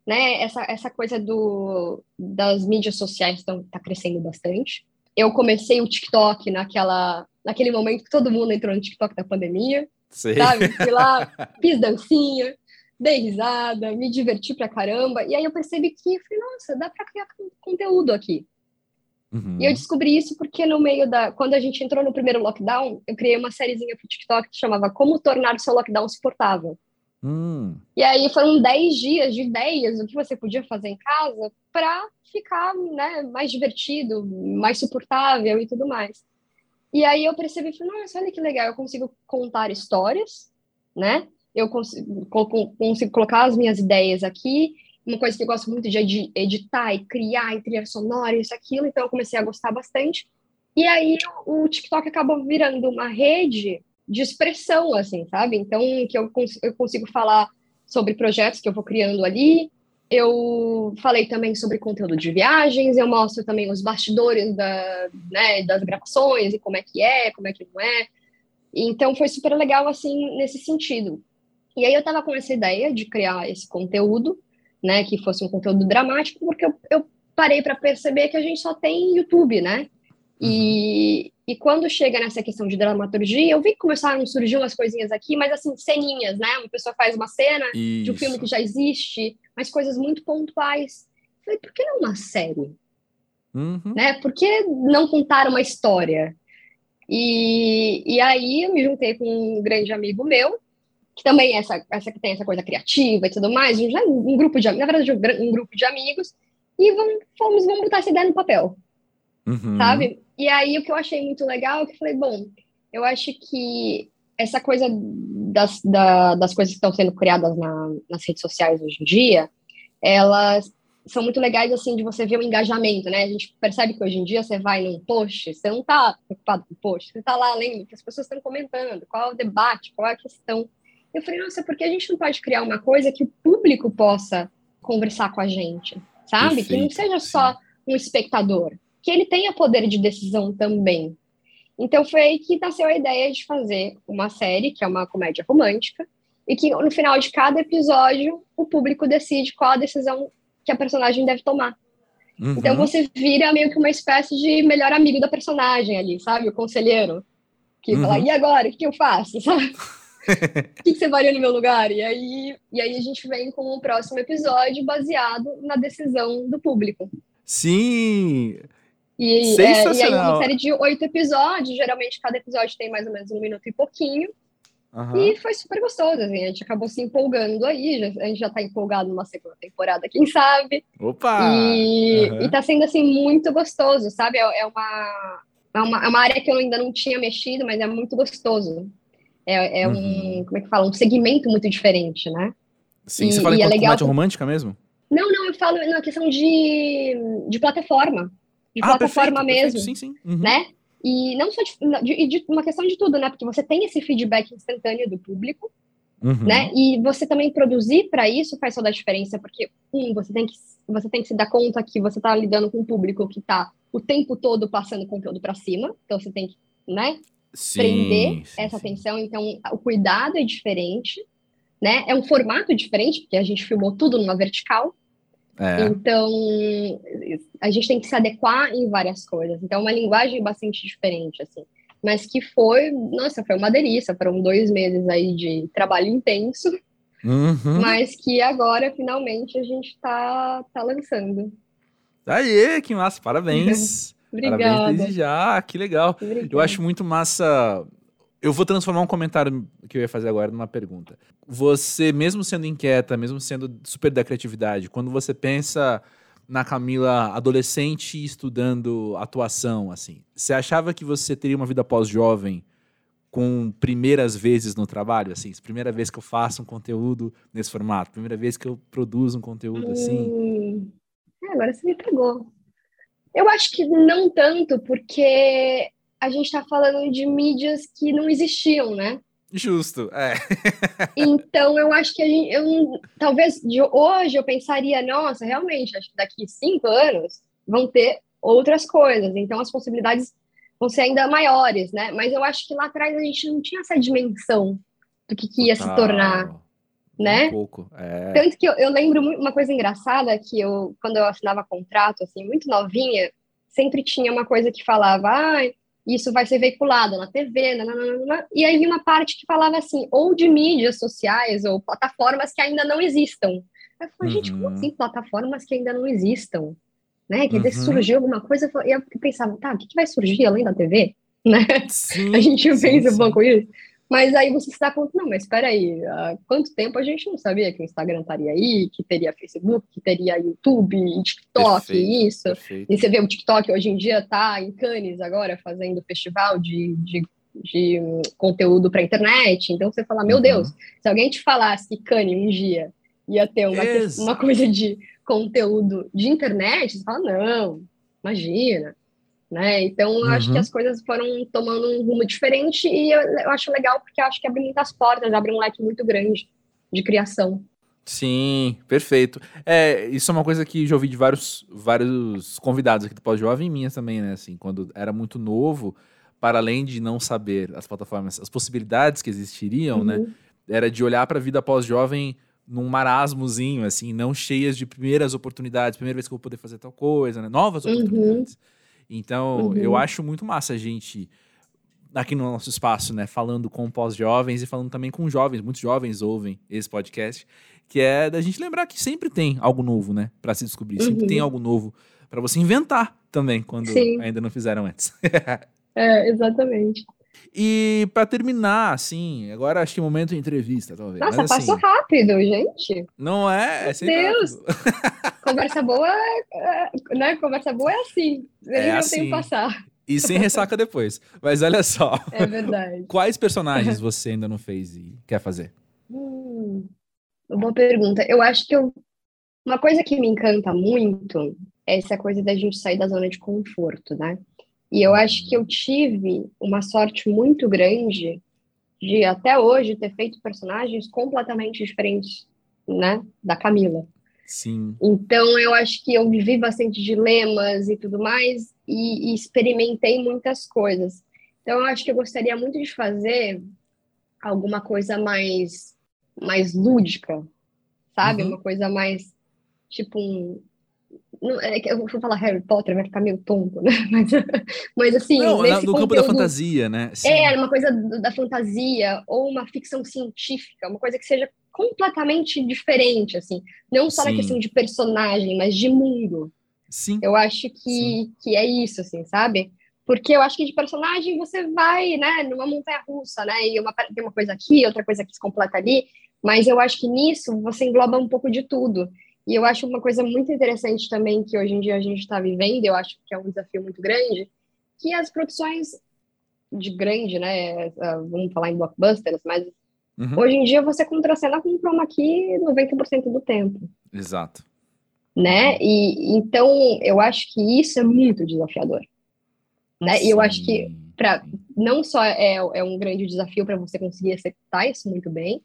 Né? Essa, essa coisa do, das mídias sociais estão tá crescendo bastante eu comecei o TikTok naquela, naquele momento que todo mundo entrou no TikTok da pandemia. Sei. Sabe? Fui lá, fiz dancinha, dei risada, me diverti pra caramba. E aí eu percebi que, falei, nossa, dá pra criar conteúdo aqui. Uhum. E eu descobri isso porque no meio da... Quando a gente entrou no primeiro lockdown, eu criei uma sériezinha pro TikTok que chamava Como Tornar Seu Lockdown Suportável. Hum. E aí foram 10 dias de ideias do que você podia fazer em casa para ficar né, mais divertido, mais suportável e tudo mais. E aí eu percebi, falei, nossa, olha que legal, eu consigo contar histórias, né? Eu consigo, consigo colocar as minhas ideias aqui, uma coisa que eu gosto muito de editar e criar e trilha sonora, isso, aquilo, então eu comecei a gostar bastante. E aí o TikTok acabou virando uma rede de expressão, assim, sabe? Então, que eu, cons eu consigo falar sobre projetos que eu vou criando ali. Eu falei também sobre conteúdo de viagens, eu mostro também os bastidores da, né, das gravações e como é que é, como é que não é. Então, foi super legal, assim, nesse sentido. E aí eu tava com essa ideia de criar esse conteúdo, né, que fosse um conteúdo dramático, porque eu, eu parei para perceber que a gente só tem YouTube, né? E, uhum. e quando chega nessa questão de dramaturgia, eu vi que começaram a surgir umas coisinhas aqui, mas assim, ceninhas, né? Uma pessoa faz uma cena Isso. de um filme que já existe, mas coisas muito pontuais. Eu falei, por que não uma série? Uhum. Né? Por que não contar uma história? E, e aí eu me juntei com um grande amigo meu, que também é essa, essa que tem essa coisa criativa e tudo mais, um, um grupo de na verdade um, um grupo de amigos, e vamos, fomos, vamos botar essa ideia no papel. Uhum. Sabe? E aí o que eu achei muito legal é que eu falei, bom, eu acho que essa coisa das, da, das coisas que estão sendo criadas na, nas redes sociais hoje em dia, elas são muito legais, assim, de você ver o engajamento, né? A gente percebe que hoje em dia você vai num post, você não tá preocupado com o post, você tá lá lendo que as pessoas estão comentando, qual é o debate, qual é a questão. Eu falei, nossa, por que a gente não pode criar uma coisa que o público possa conversar com a gente, sabe? Perfeito. Que não seja só um espectador, que ele tenha poder de decisão também. Então foi aí que nasceu a ideia de fazer uma série, que é uma comédia romântica, e que no final de cada episódio o público decide qual a decisão que a personagem deve tomar. Uhum. Então você vira meio que uma espécie de melhor amigo da personagem ali, sabe? O conselheiro. Que uhum. fala, e agora? O que eu faço? Sabe? o que, você faria no meu lugar? E aí, e aí a gente vem com o próximo episódio baseado na decisão do público. Sim! E, é, e aí uma série de oito episódios, geralmente cada episódio tem mais ou menos um minuto e pouquinho. Uhum. E foi super gostoso, assim, a gente acabou se empolgando aí, a gente já tá empolgado numa segunda temporada, quem sabe. Opa! E, uhum. e tá sendo, assim, muito gostoso, sabe? É, é, uma, é, uma, é uma área que eu ainda não tinha mexido, mas é muito gostoso. É, é uhum. um, como é que fala? Um segmento muito diferente, né? Sim, e, você fala em é legal... romântica mesmo? Não, não, eu falo na questão de, de plataforma de ah, plataforma perfeito, mesmo, perfeito. Sim, sim. Uhum. né? E não só de, de, de, uma questão de tudo, né? Porque você tem esse feedback instantâneo do público, uhum. né? E você também produzir para isso faz toda a diferença, porque um, você tem que você tem que se dar conta que você está lidando com um público que está o tempo todo passando conteúdo para cima, então você tem que, né? Sim, prender sim, essa sim. atenção. Então, o cuidado é diferente, né? É um formato diferente, porque a gente filmou tudo numa vertical, é. Então, a gente tem que se adequar em várias coisas. Então, é uma linguagem bastante diferente, assim. Mas que foi, nossa, foi uma delícia. Foram dois meses aí de trabalho intenso. Uhum. Mas que agora, finalmente, a gente está tá lançando. Aê, que massa, parabéns. Obrigada. Parabéns desde já, que legal. Obrigada. Eu acho muito massa eu vou transformar um comentário que eu ia fazer agora numa pergunta. Você, mesmo sendo inquieta, mesmo sendo super da criatividade, quando você pensa na Camila adolescente estudando atuação, assim, você achava que você teria uma vida pós-jovem com primeiras vezes no trabalho, assim, primeira vez que eu faço um conteúdo nesse formato, primeira vez que eu produzo um conteúdo assim? Hum, é, agora você me pegou. Eu acho que não tanto, porque a gente está falando de mídias que não existiam, né? Justo, é. então, eu acho que a gente, eu, talvez de hoje eu pensaria, nossa, realmente, acho que daqui cinco anos vão ter outras coisas, então as possibilidades vão ser ainda maiores, né? Mas eu acho que lá atrás a gente não tinha essa dimensão do que, que ia se tornar, né? Um pouco, é. Tanto que eu, eu lembro uma coisa engraçada que eu, quando eu assinava contrato, assim, muito novinha, sempre tinha uma coisa que falava, ai, ah, isso vai ser veiculado na TV, nananana, e aí uma parte que falava assim, ou de mídias sociais, ou plataformas que ainda não existam. Eu falei, gente, como uhum. assim plataformas que ainda não existam? Né? Que uhum. surgiu alguma coisa, e eu pensava, tá, o que, que vai surgir além da TV? Né? Sim, a gente pensa um pouco isso. Mas aí você se dá conta, não, mas espera aí, há quanto tempo a gente não sabia que o Instagram estaria aí, que teria Facebook, que teria YouTube, TikTok, perfeito, isso. Perfeito. E você vê o TikTok hoje em dia tá em Cannes agora, fazendo festival de, de, de conteúdo para internet. Então você fala, meu uhum. Deus, se alguém te falasse que Cannes um dia ia ter uma, uma coisa de conteúdo de internet, você fala, não, imagina né? Então, eu uhum. acho que uhum. as coisas foram tomando um rumo diferente e eu, eu acho legal porque acho que abre muitas portas, abre um leque muito grande de criação. Sim, perfeito. É, isso é uma coisa que já ouvi de vários, vários convidados aqui do Pós-Jovem minhas também, né? Assim, quando era muito novo, para além de não saber as plataformas, as possibilidades que existiriam, né? uhum. né? Era de olhar para a vida pós-jovem num marasmozinho, assim, não cheias de primeiras oportunidades, primeira vez que eu vou poder fazer tal coisa, né? Novas uhum. oportunidades. Então, uhum. eu acho muito massa a gente aqui no nosso espaço, né, falando com pós-jovens e falando também com jovens, muitos jovens ouvem esse podcast, que é da gente lembrar que sempre tem algo novo, né, para se descobrir, uhum. sempre tem uhum. algo novo para você inventar também, quando Sim. ainda não fizeram antes. é, exatamente. E para terminar, assim, agora acho que é momento de entrevista, talvez. Nossa, Mas, passou assim, rápido, gente. Não é? é Meu Deus! Conversa boa, é, né? Conversa boa é assim. Ele é não assim. tem que passar. E sem ressaca depois. Mas olha só. É verdade. Quais personagens você ainda não fez e quer fazer? Hum, boa pergunta. Eu acho que eu... uma coisa que me encanta muito é essa coisa da gente sair da zona de conforto, né? E eu acho que eu tive uma sorte muito grande de até hoje ter feito personagens completamente diferentes, né, da Camila. Sim. Então eu acho que eu vivi bastante dilemas e tudo mais e, e experimentei muitas coisas. Então eu acho que eu gostaria muito de fazer alguma coisa mais mais lúdica, sabe? Uhum. Uma coisa mais tipo um, não, é que eu vou falar Harry Potter, vai ficar meio tonto, né? Mas, mas assim. Não, no conteúdo, campo da fantasia, né? Sim. É, uma coisa da fantasia, ou uma ficção científica, uma coisa que seja completamente diferente, assim. Não só Sim. na questão de personagem, mas de mundo. Sim. Eu acho que, que é isso, assim, sabe? Porque eu acho que de personagem você vai, né, numa montanha russa, né? E uma, tem uma coisa aqui, outra coisa que se completa ali. Mas eu acho que nisso você engloba um pouco de tudo. E eu acho uma coisa muito interessante também que hoje em dia a gente está vivendo, eu acho que é um desafio muito grande, que as produções de grande, né, vamos falar em blockbusters, mas uhum. hoje em dia você contracena com chroma key 90% do tempo. Exato. Né? E então eu acho que isso é muito desafiador. Né? E eu acho que para não só é, é um grande desafio para você conseguir executar isso muito bem,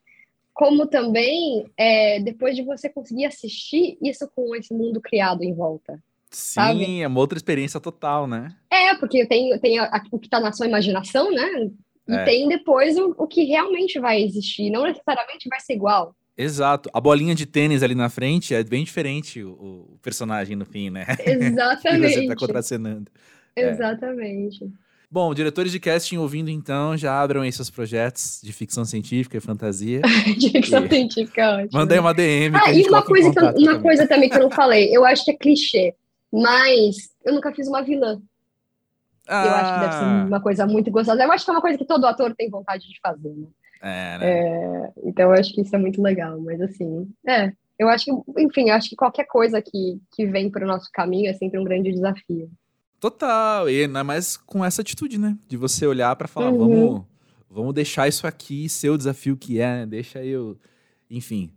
como também é, depois de você conseguir assistir isso com esse mundo criado em volta. Sim, sabe? é uma outra experiência total, né? É, porque tem, tem a, o que está na sua imaginação, né? E é. tem depois o, o que realmente vai existir. Não necessariamente vai ser igual. Exato. A bolinha de tênis ali na frente é bem diferente o, o personagem no fim, né? Exatamente. você tá contracenando. Exatamente. É. Bom, diretores de casting ouvindo então, já abram aí seus projetos de ficção científica e fantasia. de ficção e... científica, ótimo. Mandei uma DM. Ah, e uma, coisa, eu, uma coisa também que eu não falei, eu acho que é clichê, mas eu nunca fiz uma vilã. Ah. Eu acho que deve ser ah. uma coisa muito gostosa. Eu acho que é uma coisa que todo ator tem vontade de fazer, né? É, né? É, então eu acho que isso é muito legal, mas assim, é. Eu acho que, enfim, eu acho que qualquer coisa que, que vem para o nosso caminho é sempre um grande desafio. Total, e ainda mais com essa atitude, né? De você olhar para falar, uhum. vamos, vamos deixar isso aqui ser o desafio que é, né? Deixa eu, enfim,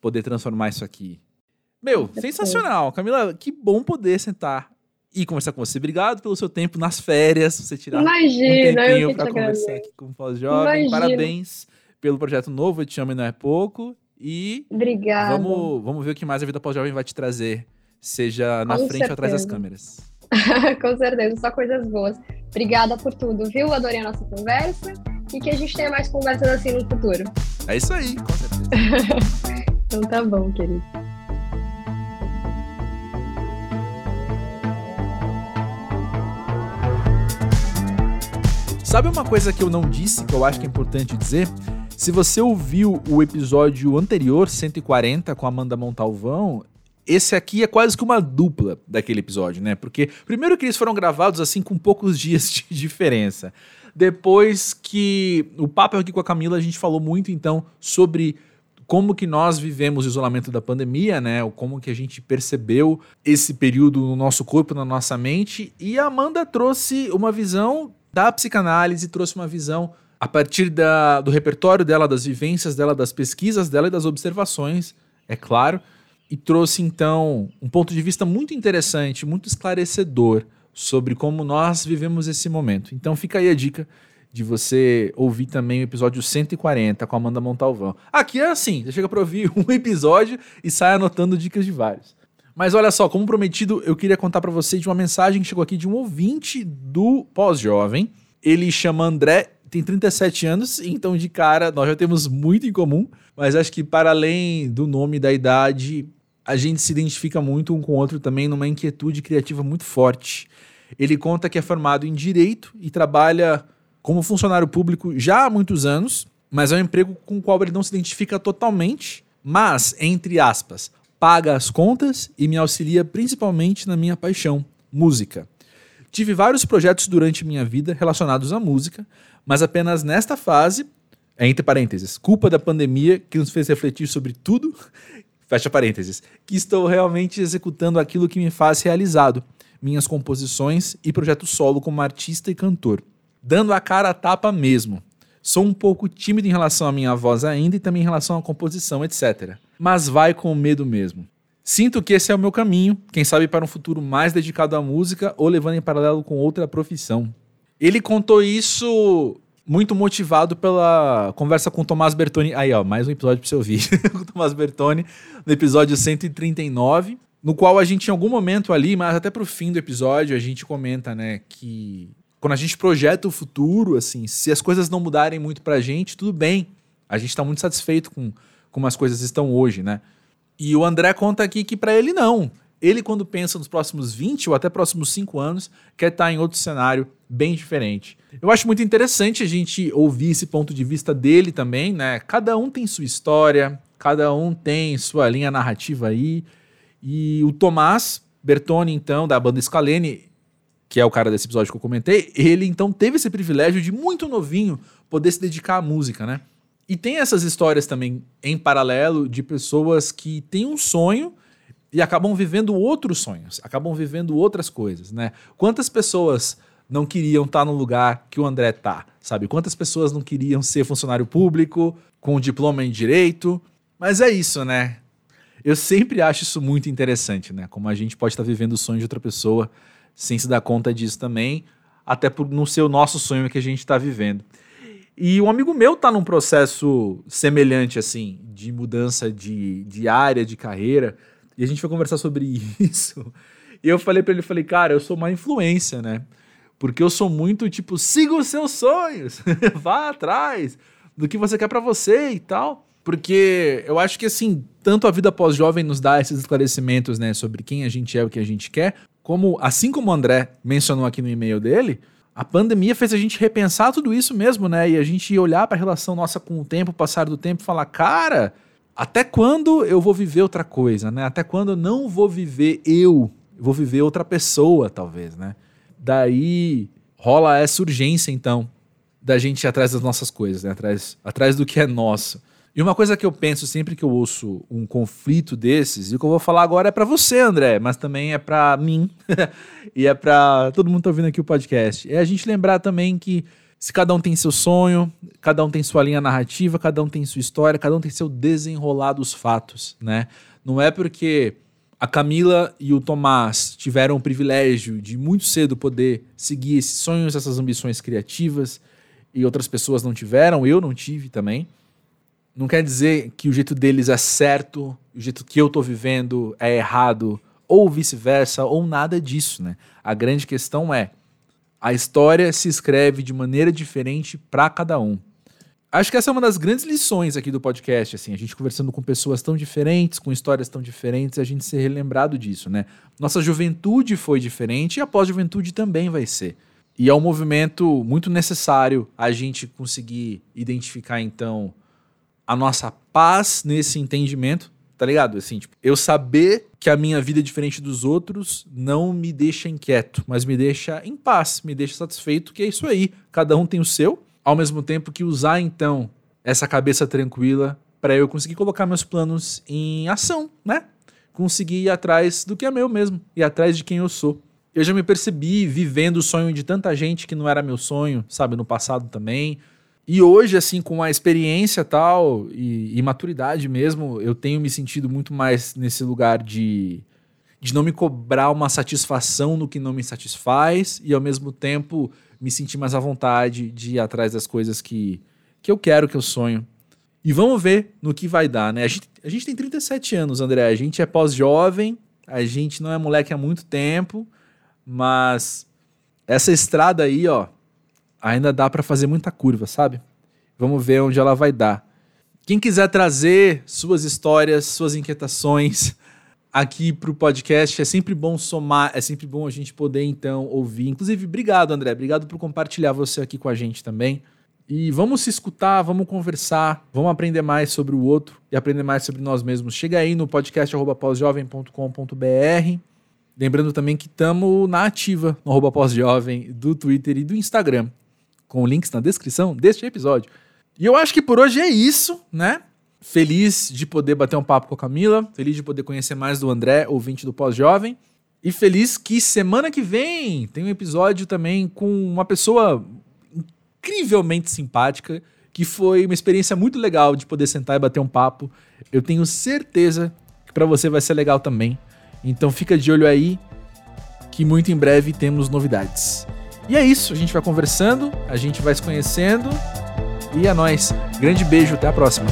poder transformar isso aqui. Meu, sensacional. Camila, que bom poder sentar e conversar com você. Obrigado pelo seu tempo nas férias, você tirar Imagina, um tempinho para conversar aqui com o Pós-Jovem. Parabéns pelo projeto novo, Eu Te Amo e Não É Pouco. E Obrigada. Vamos, vamos ver o que mais a Vida Pós-Jovem vai te trazer, seja na com frente certeza. ou atrás das câmeras. Com certeza, só coisas boas. Obrigada por tudo, viu? Adorei a nossa conversa e que a gente tenha mais conversas assim no futuro. É isso aí, com certeza. então tá bom, querido. Sabe uma coisa que eu não disse, que eu acho que é importante dizer? Se você ouviu o episódio anterior, 140, com Amanda Montalvão, esse aqui é quase que uma dupla daquele episódio, né? Porque, primeiro, que eles foram gravados assim com poucos dias de diferença. depois que o papo aqui com a Camila, a gente falou muito então sobre como que nós vivemos o isolamento da pandemia, né? Como que a gente percebeu esse período no nosso corpo, na nossa mente. E a Amanda trouxe uma visão da psicanálise, trouxe uma visão a partir da, do repertório dela, das vivências dela, das pesquisas dela e das observações, é claro, e trouxe então um ponto de vista muito interessante, muito esclarecedor sobre como nós vivemos esse momento. Então fica aí a dica de você ouvir também o episódio 140 com a Amanda Montalvão. Aqui é assim, você chega para ouvir um episódio e sai anotando dicas de vários. Mas olha só, como prometido, eu queria contar para você de uma mensagem que chegou aqui de um ouvinte do Pós-Jovem. Ele chama André, tem 37 anos, então de cara nós já temos muito em comum, mas acho que para além do nome e da idade, a gente se identifica muito um com o outro também numa inquietude criativa muito forte. Ele conta que é formado em direito e trabalha como funcionário público já há muitos anos, mas é um emprego com o qual ele não se identifica totalmente, mas, entre aspas, paga as contas e me auxilia principalmente na minha paixão, música. Tive vários projetos durante minha vida relacionados à música, mas apenas nesta fase, entre parênteses, culpa da pandemia que nos fez refletir sobre tudo, fecha parênteses, que estou realmente executando aquilo que me faz realizado, minhas composições e projeto solo como artista e cantor dando a cara a tapa mesmo. Sou um pouco tímido em relação à minha voz ainda e também em relação à composição, etc. Mas vai com medo mesmo. Sinto que esse é o meu caminho, quem sabe para um futuro mais dedicado à música ou levando em paralelo com outra profissão. Ele contou isso muito motivado pela conversa com o Tomás Bertoni. Aí, ó, mais um episódio para você ouvir. com o Tomás Bertoni, no episódio 139, no qual a gente, em algum momento ali, mas até pro fim do episódio, a gente comenta, né, que quando a gente projeta o futuro, assim, se as coisas não mudarem muito pra gente, tudo bem. A gente tá muito satisfeito com como as coisas estão hoje, né? E o André conta aqui que para ele não. Ele, quando pensa nos próximos 20 ou até próximos 5 anos, quer estar em outro cenário bem diferente. Eu acho muito interessante a gente ouvir esse ponto de vista dele também, né? Cada um tem sua história, cada um tem sua linha narrativa aí. E o Tomás Bertoni, então, da banda Scalene, que é o cara desse episódio que eu comentei, ele então teve esse privilégio de muito novinho poder se dedicar à música, né? E tem essas histórias também em paralelo de pessoas que têm um sonho e acabam vivendo outros sonhos, acabam vivendo outras coisas, né? Quantas pessoas não queriam estar no lugar que o André tá, sabe? Quantas pessoas não queriam ser funcionário público com diploma em direito? Mas é isso, né? Eu sempre acho isso muito interessante, né? Como a gente pode estar vivendo o sonho de outra pessoa sem se dar conta disso também, até por não ser o nosso sonho que a gente está vivendo. E um amigo meu está num processo semelhante, assim, de mudança de, de área, de carreira, e a gente foi conversar sobre isso. E eu falei para ele, falei, cara, eu sou uma influência, né? Porque eu sou muito tipo, siga os seus sonhos, vá atrás do que você quer para você e tal. Porque eu acho que assim, tanto a vida pós-jovem nos dá esses esclarecimentos, né, sobre quem a gente é, o que a gente quer, como, assim como o André mencionou aqui no e-mail dele, a pandemia fez a gente repensar tudo isso mesmo, né? E a gente olhar para a relação nossa com o tempo, passar do tempo e falar, cara, até quando eu vou viver outra coisa, né? Até quando eu não vou viver eu, vou viver outra pessoa, talvez, né? Daí rola essa urgência, então, da gente ir atrás das nossas coisas, né? Atrás, atrás do que é nosso. E uma coisa que eu penso sempre que eu ouço um conflito desses, e o que eu vou falar agora é para você, André, mas também é para mim e é para todo mundo que tá ouvindo aqui o podcast. É a gente lembrar também que se cada um tem seu sonho, cada um tem sua linha narrativa, cada um tem sua história, cada um tem seu desenrolar dos fatos, né? Não é porque a Camila e o Tomás tiveram o privilégio de muito cedo poder seguir esses sonhos, essas ambições criativas, e outras pessoas não tiveram, eu não tive também não quer dizer que o jeito deles é certo, o jeito que eu tô vivendo é errado, ou vice-versa, ou nada disso, né? A grande questão é a história se escreve de maneira diferente para cada um. Acho que essa é uma das grandes lições aqui do podcast, assim, a gente conversando com pessoas tão diferentes, com histórias tão diferentes, a gente ser relembrado disso, né? Nossa juventude foi diferente e a pós-juventude também vai ser. E é um movimento muito necessário a gente conseguir identificar, então, a nossa paz nesse entendimento, tá ligado? Assim, tipo, eu saber que a minha vida é diferente dos outros não me deixa inquieto, mas me deixa em paz, me deixa satisfeito, que é isso aí. Cada um tem o seu, ao mesmo tempo que usar então essa cabeça tranquila para eu conseguir colocar meus planos em ação, né? Conseguir ir atrás do que é meu mesmo, ir atrás de quem eu sou. Eu já me percebi vivendo o sonho de tanta gente que não era meu sonho, sabe, no passado também. E hoje, assim, com a experiência tal e, e maturidade mesmo, eu tenho me sentido muito mais nesse lugar de, de não me cobrar uma satisfação no que não me satisfaz e, ao mesmo tempo, me sentir mais à vontade de ir atrás das coisas que, que eu quero, que eu sonho. E vamos ver no que vai dar, né? A gente, a gente tem 37 anos, André. A gente é pós-jovem, a gente não é moleque há muito tempo, mas essa estrada aí, ó, ainda dá para fazer muita curva, sabe? Vamos ver onde ela vai dar. Quem quiser trazer suas histórias, suas inquietações aqui para o podcast, é sempre bom somar, é sempre bom a gente poder então ouvir. Inclusive, obrigado, André, obrigado por compartilhar você aqui com a gente também. E vamos se escutar, vamos conversar, vamos aprender mais sobre o outro e aprender mais sobre nós mesmos. Chega aí no podcast pós-jovem.com.br. Lembrando também que estamos na ativa no arroba pós-jovem do Twitter e do Instagram com links na descrição deste episódio. E eu acho que por hoje é isso, né? Feliz de poder bater um papo com a Camila, feliz de poder conhecer mais do André, ouvinte do Pós-Jovem, e feliz que semana que vem tem um episódio também com uma pessoa incrivelmente simpática, que foi uma experiência muito legal de poder sentar e bater um papo. Eu tenho certeza que para você vai ser legal também. Então fica de olho aí que muito em breve temos novidades. E é isso, a gente vai conversando, a gente vai se conhecendo. E é nóis. Grande beijo, até a próxima.